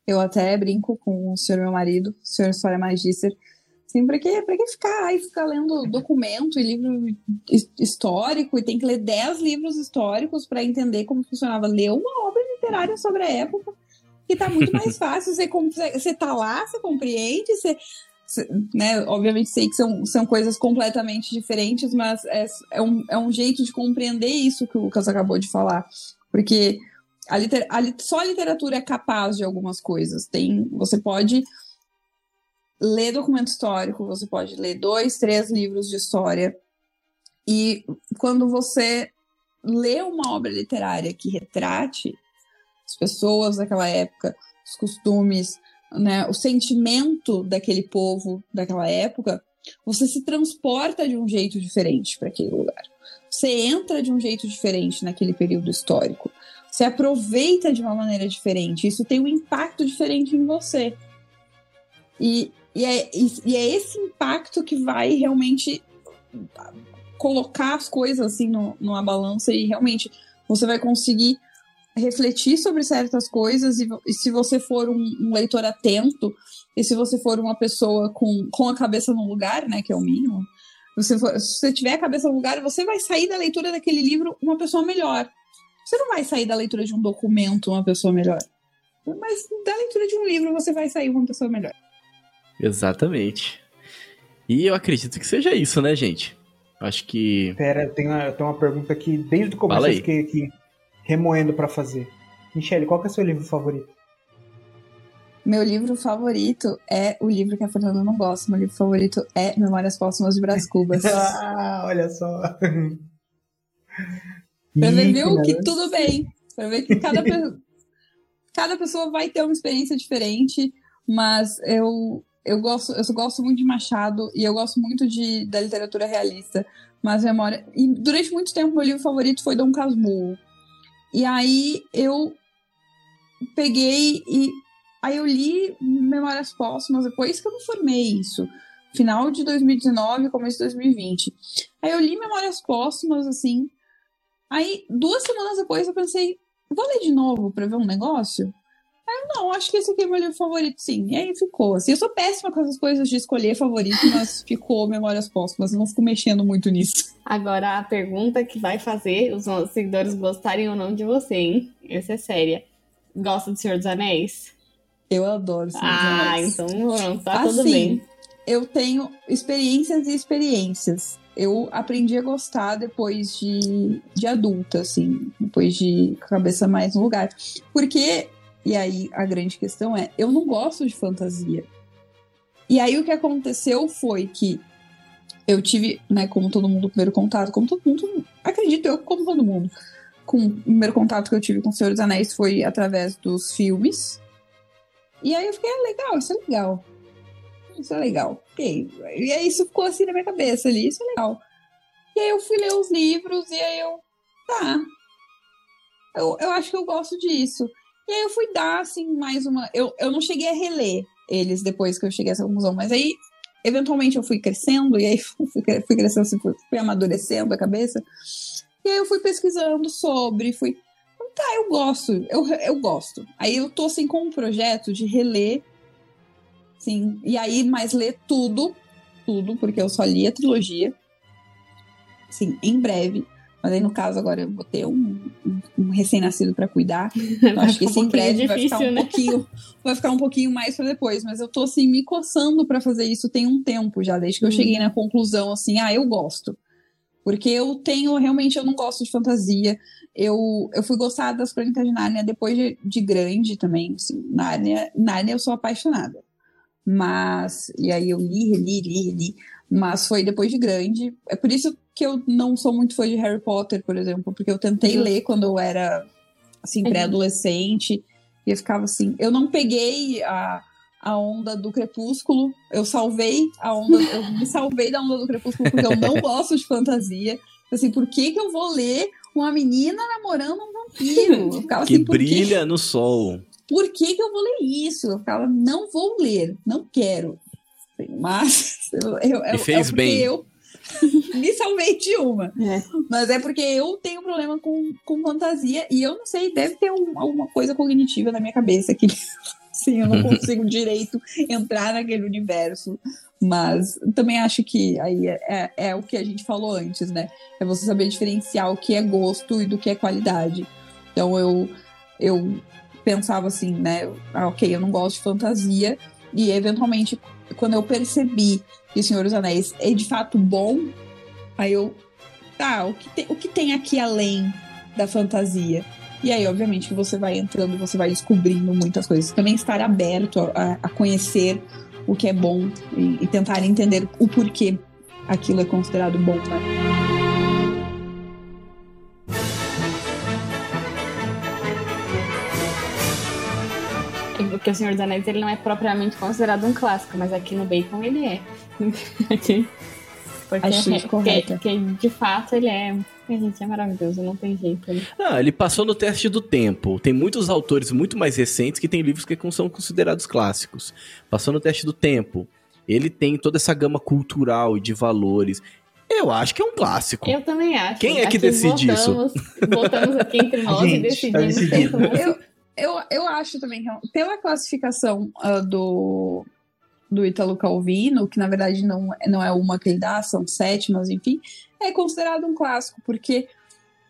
Eu até brinco com o senhor meu marido, o senhor História Magister, Assim, pra que, pra que ficar aí, ficar lendo documento e livro histórico e tem que ler 10 livros históricos para entender como funcionava? Ler uma obra literária sobre a época, que tá muito mais fácil. Você, você tá lá, você compreende, você, né, obviamente sei que são, são coisas completamente diferentes, mas é, é, um, é um jeito de compreender isso que o Lucas acabou de falar. Porque a liter, a, só a literatura é capaz de algumas coisas. Tem, você pode ler documento histórico, você pode ler dois, três livros de história. E quando você lê uma obra literária que retrate as pessoas daquela época, os costumes, né, o sentimento daquele povo daquela época, você se transporta de um jeito diferente para aquele lugar. Você entra de um jeito diferente naquele período histórico. Você aproveita de uma maneira diferente. Isso tem um impacto diferente em você. E e é, e é esse impacto que vai realmente colocar as coisas assim no, numa balança e realmente você vai conseguir refletir sobre certas coisas e, e se você for um, um, leitor atento e se você for uma pessoa com, com a cabeça no lugar, né, que é o mínimo, você for, se você tiver a cabeça no lugar, você vai sair da leitura daquele livro uma pessoa melhor. Você não vai sair da leitura de um documento uma pessoa melhor. Mas da leitura de um livro você vai sair uma pessoa melhor. Exatamente. E eu acredito que seja isso, né, gente? Acho que. Pera, tem uma, tem uma pergunta aqui, desde o começo eu fiquei aqui remoendo para fazer. Michele, qual que é o seu livro favorito? Meu livro favorito é o livro que a Fernanda não gosta. Meu livro favorito é Memórias Póstumas de Brás Cubas. ah, olha só. pra ver, viu, que tudo bem. Pra ver que cada, cada pessoa vai ter uma experiência diferente, mas eu eu gosto, eu gosto muito de Machado e eu gosto muito de, da literatura realista. Mas memória. E durante muito tempo, meu livro favorito foi Dom Casmurro. E aí eu peguei e. Aí eu li Memórias Póstumas depois que eu me formei isso. Final de 2019, começo de 2020. Aí eu li Memórias Póstumas, assim. Aí, duas semanas depois, eu pensei, vou ler de novo pra ver um negócio? Eu, não, acho que esse aqui é meu livro favorito, sim. E aí ficou. Assim, eu sou péssima com essas coisas de escolher favorito, mas ficou Memórias Póstumas. Eu não fico mexendo muito nisso. Agora, a pergunta que vai fazer os nossos seguidores gostarem ou não de você, hein? Essa é séria. Gosta do Senhor dos Anéis? Eu adoro Senhor dos ah, Anéis. Ah, então tá assim, tudo bem. Eu tenho experiências e experiências. Eu aprendi a gostar depois de, de adulta, assim, depois de cabeça mais no lugar. Porque e aí a grande questão é: eu não gosto de fantasia. E aí o que aconteceu foi que eu tive, né, como todo mundo, o primeiro contato, como todo mundo, acredito eu, como todo mundo, com o primeiro contato que eu tive com o Senhor dos Anéis foi através dos filmes. E aí eu fiquei, ah, legal, isso é legal. Isso é legal. E aí isso ficou assim na minha cabeça ali, isso é legal. E aí eu fui ler os livros e aí eu, tá, eu, eu acho que eu gosto disso. E aí eu fui dar, assim, mais uma. Eu, eu não cheguei a reler eles depois que eu cheguei a essa conclusão, mas aí, eventualmente, eu fui crescendo, e aí fui, fui crescendo, assim, fui, fui amadurecendo a cabeça. E aí eu fui pesquisando sobre, fui. Tá, eu gosto, eu, eu gosto. Aí eu tô assim com um projeto de reler, sim, e aí mais ler tudo, tudo, porque eu só li a trilogia. Sim, em breve. Mas aí, no caso, agora eu vou ter um, um, um recém-nascido para cuidar. Então, acho que esse um breve vai ficar um né? pouquinho. Vai ficar um pouquinho mais para depois. Mas eu tô assim, me coçando para fazer isso tem um tempo já, desde que eu cheguei uhum. na conclusão, assim, ah, eu gosto. Porque eu tenho, realmente, eu não gosto de fantasia. Eu, eu fui gostar das Crônicas de Nárnia depois de, de grande também. Assim, Nárnia, Nárnia eu sou apaixonada. Mas, e aí eu li, reli, li, reli. Mas foi depois de grande. É por isso que eu não sou muito fã de Harry Potter, por exemplo, porque eu tentei uhum. ler quando eu era assim uhum. pré-adolescente e eu ficava assim, eu não peguei a, a onda do crepúsculo, eu salvei a onda, eu me salvei da onda do crepúsculo porque eu não gosto de fantasia. Assim, por que que eu vou ler uma menina namorando um vampiro? que assim, brilha no sol. Por que que eu vou ler isso? Eu ficava, não vou ler, não quero. Mas eu, eu, e fez é bem. eu me salvei de uma. É. Mas é porque eu tenho problema com, com fantasia e eu não sei, deve ter um, alguma coisa cognitiva na minha cabeça que sim, eu não consigo direito entrar naquele universo. Mas também acho que aí é, é, é, o que a gente falou antes, né? É você saber diferenciar o que é gosto e do que é qualidade. Então eu, eu pensava assim, né? Ah, ok, eu não gosto de fantasia, e eventualmente, quando eu percebi que O Senhor dos Anéis é de fato bom, aí eu. Tá, o que tem, o que tem aqui além da fantasia? E aí, obviamente, que você vai entrando, você vai descobrindo muitas coisas. Também estar aberto a, a conhecer o que é bom e, e, tentar entender o porquê aquilo é considerado bom, né? Porque O Senhor dos Anéis ele não é propriamente considerado um clássico, mas aqui no Bacon ele é. Porque, Acho é, porque, porque de fato ele é a gente é maravilhoso, não tem jeito. Né? Ah, ele passou no teste do tempo. Tem muitos autores muito mais recentes que têm livros que são considerados clássicos. Passou no teste do tempo. Ele tem toda essa gama cultural e de valores. Eu acho que é um clássico. Eu também acho. Quem é que decide votamos, isso? Votamos aqui entre nós gente, e tá decidimos. Tá eu, eu, eu acho também que pela classificação uh, do, do Italo Calvino, que na verdade não, não é uma que ele dá, são sete, mas enfim, é considerado um clássico, porque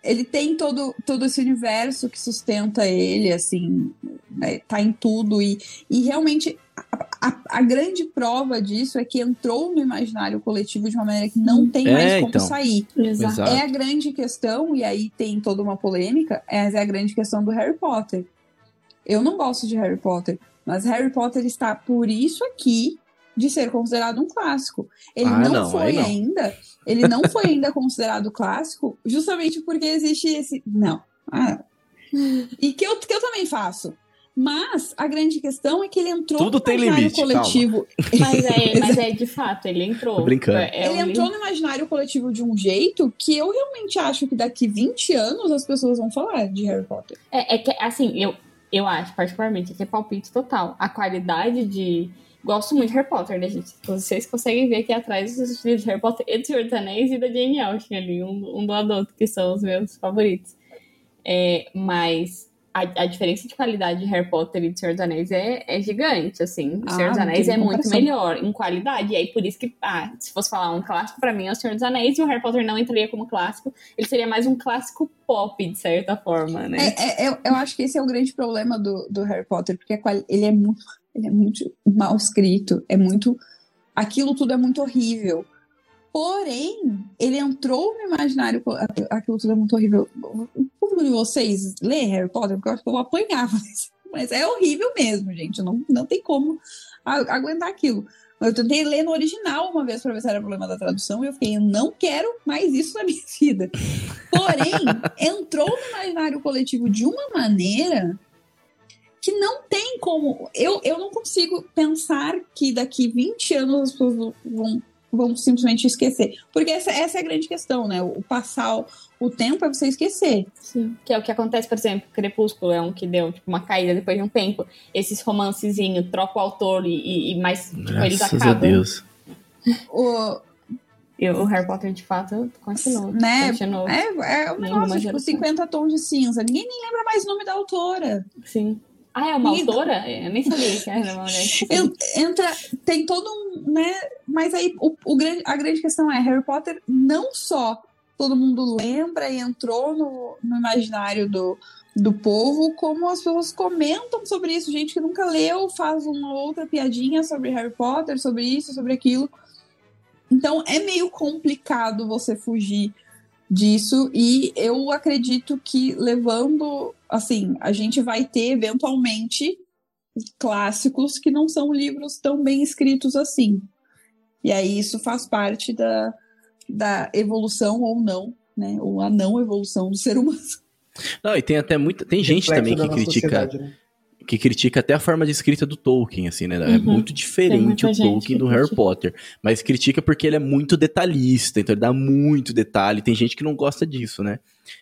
ele tem todo, todo esse universo que sustenta ele, assim, né, tá em tudo, e, e realmente a, a, a, grande prova disso é que entrou no imaginário coletivo de uma maneira que não tem é, mais como então. sair. Exato. É a grande questão, e aí tem toda uma polêmica, é a grande questão do Harry Potter. Eu não gosto de Harry Potter, mas Harry Potter está por isso aqui de ser considerado um clássico. Ele ah, não, não, foi não. ainda, ele não foi ainda considerado clássico, justamente porque existe esse. Não. Ah. E que eu, que eu também faço. Mas a grande questão é que ele entrou Tudo no tem imaginário limite, coletivo. Mas é, mas é de fato, ele entrou. Tô brincando. É, é ele entrou no imaginário coletivo de um jeito que eu realmente acho que daqui 20 anos as pessoas vão falar de Harry Potter. É, é que, assim, eu, eu acho, particularmente, que é palpite total. A qualidade de. Gosto muito de Harry Potter, né, gente? Vocês conseguem ver aqui atrás os livros de Harry Potter e do Senhor dos Anéis e da Jane Austen ali, um, um do adulto, que são os meus favoritos. É, mas a, a, diferença de qualidade de Harry Potter e de Senhor dos Anéis é, é gigante, assim. O Senhor dos ah, Anéis é muito melhor em qualidade. E aí, por isso que, ah, se fosse falar um clássico, para mim é o Senhor dos Anéis e o Harry Potter não entraria como clássico. Ele seria mais um clássico pop, de certa forma, né? É, é, eu, eu acho que esse é o grande problema do, do Harry Potter, porque ele é muito, ele é muito mal escrito, é muito. Aquilo tudo é muito horrível. Porém, ele entrou no imaginário. Aquilo tudo é muito horrível. O público de vocês lê Harry Potter, porque eu acho que eu vou apanhar. Mas, mas é horrível mesmo, gente. Não, não tem como aguentar aquilo. Eu tentei ler no original uma vez para ver se era problema da tradução e eu fiquei, eu não quero mais isso na minha vida. Porém, entrou no imaginário coletivo de uma maneira que não tem como. Eu, eu não consigo pensar que daqui 20 anos as pessoas vão vão simplesmente esquecer. Porque essa, essa é a grande questão, né? O passar o, o tempo é você esquecer. Sim. Que é o que acontece, por exemplo, Crepúsculo é um que deu tipo, uma caída depois de um tempo. Esses romancezinhos, troca o autor e, e mais tipo, eles Graças acabam. a Deus. O, o Harry Potter, de fato, continua. Né? Continuou. é, é negócio, tipo, geração. 50 tons de cinza. Ninguém nem lembra mais o nome da autora. Sim. Ah, é uma E- autora? Eu nem sabia que era uma mulher. Entra, tem todo um, né? Mas aí o, o grande, a grande questão é Harry Potter não só todo mundo lembra e entrou no, no imaginário do, do povo, como as pessoas comentam sobre isso. Gente que nunca leu faz uma outra piadinha sobre Harry Potter, sobre isso, sobre aquilo. Então é meio complicado você fugir disso e eu acredito que levando, assim, a gente vai ter eventualmente clássicos que não são livros tão bem escritos assim. E aí isso faz parte da, da evolução ou não, né? Ou a não evolução do ser humano. Não, e tem até muita. Tem gente Reflexo também que critica. sociedade, né? Que critica até a forma de escrita do Tolkien, assim, né? É Uhum. muito Tem diferente o Tolkien do Harry. Potter. Mas critica porque ele é muito detalhista, então ele dá muito detalhe. Tem gente que não gosta disso, né?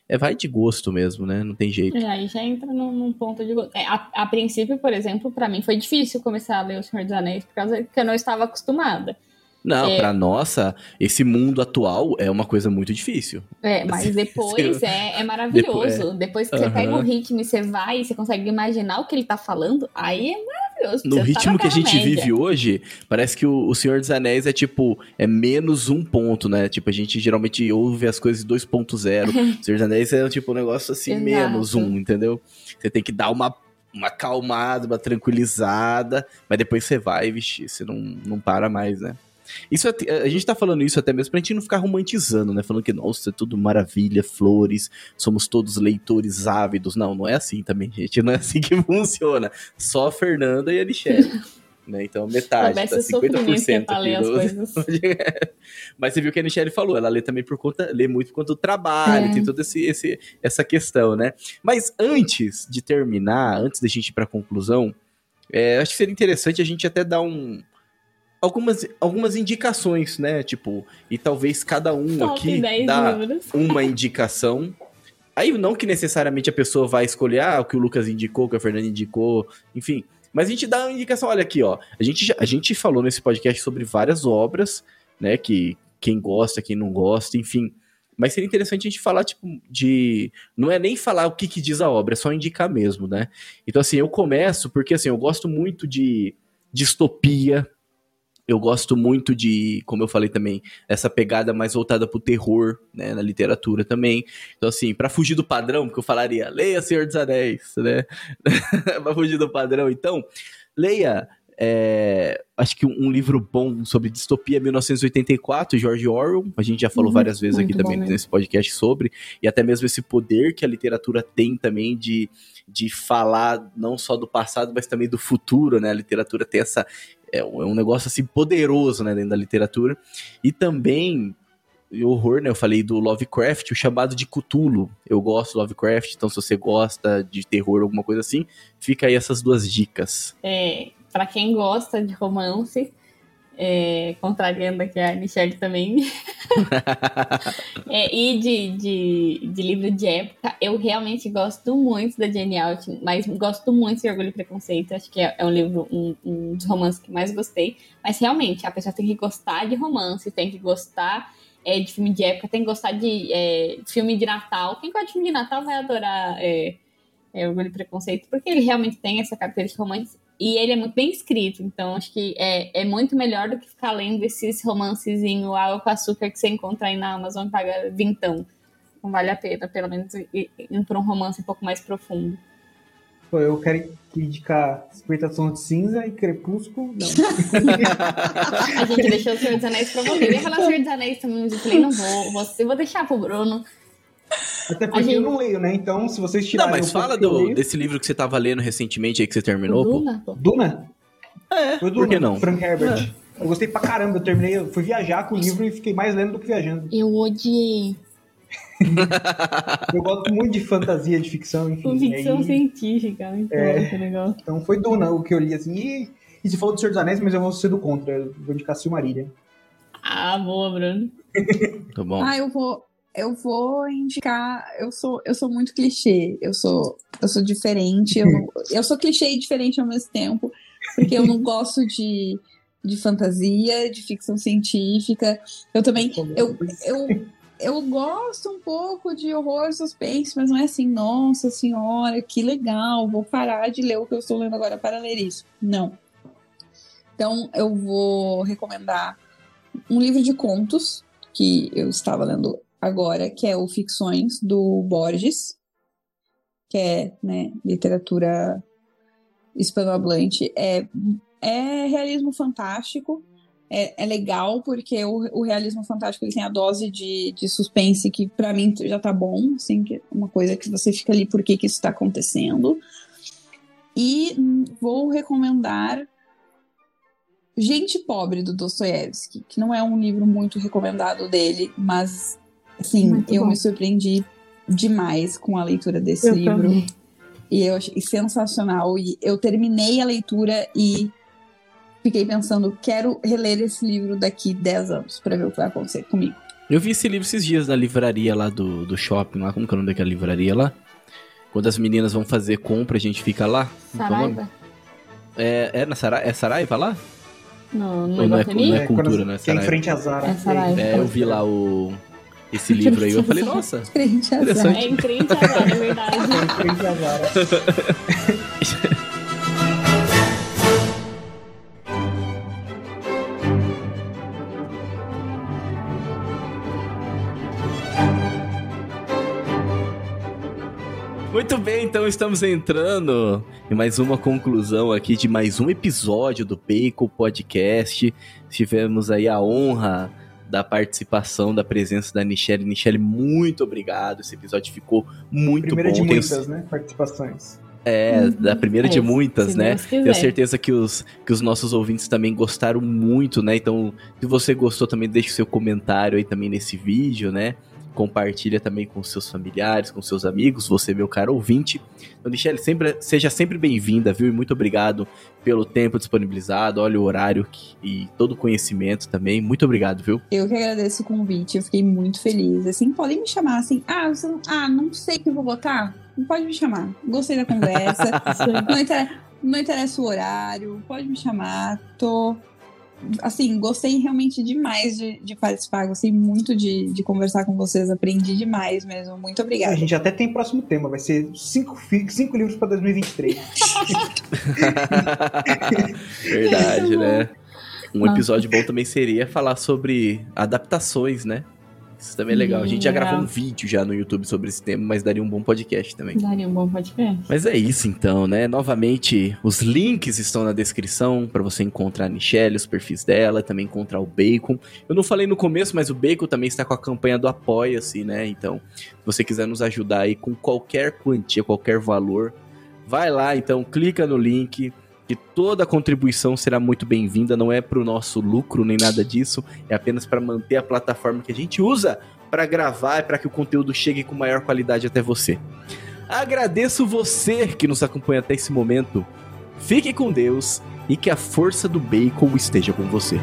É, vai de gosto mesmo, né? Não tem jeito. É, aí já entra num, num ponto de. go- É, a, a princípio, por exemplo, pra mim foi difícil começar a ler O Senhor dos Anéis, por causa que eu não estava acostumada. Não, É. pra nossa, esse mundo atual é uma coisa muito difícil. É, mas depois é, é maravilhoso. Depois, que você Aham. pega o ritmo e você vai e você consegue imaginar o que ele tá falando, aí é maravilhoso. No Você tá ritmo que a gente Terra-média. vive hoje, parece que o, o Senhor dos Anéis é tipo, é menos um ponto, né? Tipo, a gente geralmente ouve as coisas 2.0. o Senhor dos Anéis é tipo um negócio assim, Exato. menos um, entendeu? Você tem que dar uma, uma acalmada, uma tranquilizada, mas depois você vai, vixe, você não, não para mais, né? Isso, é- a gente tá falando isso até mesmo pra gente não ficar romantizando, né? Falando que, nossa, é tudo maravilha, flores, somos todos leitores ávidos. Não, não é assim também, gente. Não é assim que funciona. Só a Fernanda e a Michelle. né? Então, metade, tá que é 50% pra aqui. do-. Mas você viu que a Michelle falou, ela lê também por conta, lê muito por conta do trabalho, É. tem toda esse, esse, essa questão, né? Mas antes de terminar, antes da gente ir pra conclusão, é, acho que seria interessante a gente até dar um. Algumas, algumas indicações, né? Tipo, e talvez cada um Top aqui 10 dá livros. uma indicação. Aí não que necessariamente a pessoa vai escolher ah, o que o Lucas indicou, o que a Fernanda indicou, enfim. Mas a gente dá uma indicação, olha aqui, ó. A gente, a gente falou nesse podcast sobre várias obras, né? Que quem gosta, quem não gosta, enfim. Mas seria interessante a gente falar, tipo, de. Não é nem falar o que, que diz a obra, é só indicar mesmo, né? Então, assim, eu começo porque, assim, eu gosto muito de distopia. Eu gosto muito de, como eu falei também, essa pegada mais voltada pro terror, né, na literatura também. Então, assim, pra fugir do padrão, porque eu falaria, leia Senhor dos Anéis, né? pra fugir do padrão, então, leia, é, acho que um, um livro bom sobre distopia 1984, George Orwell, a gente já falou Uhum, várias vezes aqui bom também nesse podcast sobre, e até mesmo esse poder que a literatura tem também de, de falar não só do passado, mas também do futuro, né? A literatura tem essa, é um, é um negócio assim poderoso, né, dentro da literatura. E também horror, né? Eu falei do Lovecraft, o chamado de Cthulhu. Eu gosto do Lovecraft, então se você gosta de terror, alguma coisa assim, fica aí essas duas dicas. É, para quem gosta de romance, é, contrariando aqui a Michelle também, é, e de, de, de livro de época, eu realmente gosto muito da Jane Austen, mas gosto muito de Orgulho e Preconceito, acho que é, é um livro, um, um dos romances que mais gostei, mas realmente, a pessoa tem que gostar de romance, tem que gostar é, de filme de época, tem que gostar de é, filme de Natal, quem gosta de filme de Natal vai adorar é, é, Orgulho e Preconceito, porque ele realmente tem essa característica romântica e ele é muito bem escrito, então acho que é, é muito melhor do que ficar lendo esses romancezinhos água com açúcar que você encontra aí na Amazon e paga vintão. Não vale a pena, pelo menos, ir, para um romance um pouco mais profundo. Pô, eu quero indicar 50 Tons de Cinza e Crepúsculo. Não. A gente deixou o Senhor dos Anéis pra você. Eu ia falar o Senhor dos Anéis também, mas eu falei, não vou, vou, eu vou deixar pro Bruno. Até porque gente- eu não leio, né? Então, se vocês Não, tirarem. mas o pouco fala do, leio- desse livro que você tava lendo recentemente aí que você terminou. Duna, pô. Duna? É, Foi por Duna, que não? Frank Herbert. Eu gostei pra caramba. Eu terminei, eu fui viajar com o livro e fiquei mais lendo do que viajando. Eu odiei. Eu gosto muito de fantasia, de ficção, enfim. Ficção aí- científica, muito É. bom esse negócio. Então foi Duna o que eu li assim. E, e se falou do Senhor dos Anéis, mas eu vou ser do contra. Eu vou indicar Silmarillion. Ah, Ah, boa, Bruno. Tá bom. Ah, eu vou, eu vou indicar. Eu sou, eu sou muito clichê. Eu sou, eu sou diferente. Eu, não- eu sou clichê e diferente ao mesmo tempo, porque eu não gosto de, de fantasia, de ficção científica. Eu também, eu, eu, eu gosto um pouco de horror, suspense, mas não é assim, nossa senhora, que legal, vou parar de ler o que eu estou lendo agora para ler isso. Não. Então, eu vou recomendar um livro de contos que eu estava lendo agora, que é o Ficções, do Borges, que é né, literatura hispanohablante. É, é realismo fantástico. É, é legal porque o, o realismo fantástico ele tem a dose de, de suspense que pra mim já tá bom, assim, que é uma coisa que você fica ali por que que isso tá acontecendo. E vou recomendar Gente Pobre do Dostoiévski, que não é um livro muito recomendado dele, mas assim, Muito eu bom. me surpreendi demais com a leitura desse Eu livro. também. E eu achei sensacional. E eu terminei a leitura e fiquei pensando, quero reler esse livro daqui 10 anos para ver o que vai acontecer comigo. Eu vi esse livro esses dias na livraria lá do, do shopping, lá. Como que é o nome daquela livraria lá? Quando as meninas vão fazer compra, a gente fica lá. É? Saraiva? É, é, na Sara, é Saraiva lá? No Ou não é- não é cultura, quando- né, é em frente a Zara. É Saraiva. É, eu vi lá o esse livro aí. Eu falei, nossa, Interessante. É em frente a Zara, é verdade. É em frente a Zara. Muito bem, então estamos entrando em mais uma conclusão aqui de mais um episódio do Bacon Podcast. Tivemos aí a honra da participação, da presença da Nichelle. Nichelle, muito obrigado. Esse episódio ficou muito Primeira bom. de Tenho- muitas, né? Participações. É, da primeira de É, muitas, se né? Tenho certeza que os, que os nossos ouvintes também gostaram muito, né? Então, se você gostou, também deixe o seu comentário aí também nesse vídeo, né? Compartilha também com seus familiares, com seus amigos, você, meu caro ouvinte. Então, Michelle, sempre, seja sempre bem-vinda, viu? E muito obrigado pelo tempo disponibilizado, olha o horário que- e todo o conhecimento também. Muito obrigado, viu? Eu que agradeço o convite, eu fiquei muito feliz. Assim, podem me chamar assim, ah, você não, ah, não sei o que eu vou botar? Pode me chamar. Gostei da conversa. não, não interessa o horário, pode me chamar. Tô. Assim, gostei realmente demais de, de participar, gostei muito de, de conversar com vocês, aprendi demais mesmo. Muito A obrigada. gente até tem próximo tema, vai ser cinco, cinco livros para 2023. Verdade, né? Um episódio bom também seria falar sobre adaptações, né? Isso também é legal. A gente já gravou um vídeo já no YouTube sobre esse tema, mas daria um bom podcast também. Daria um bom podcast. Mas é isso então, né? Novamente, os links estão na descrição para você encontrar a Michelle, os perfis dela, também encontrar o Bacon. Eu não falei no começo, mas o Bacon também está com a campanha do Apoia-se, né? Então, se você quiser nos ajudar aí com qualquer quantia, qualquer valor, vai lá, então, clica no link, que toda contribuição será muito bem-vinda, não é para o nosso lucro nem nada disso, é apenas para manter a plataforma que a gente usa para gravar e para que o conteúdo chegue com maior qualidade até você. Agradeço você que nos acompanha até esse momento. Fique com Deus e que a força do bacon esteja com você.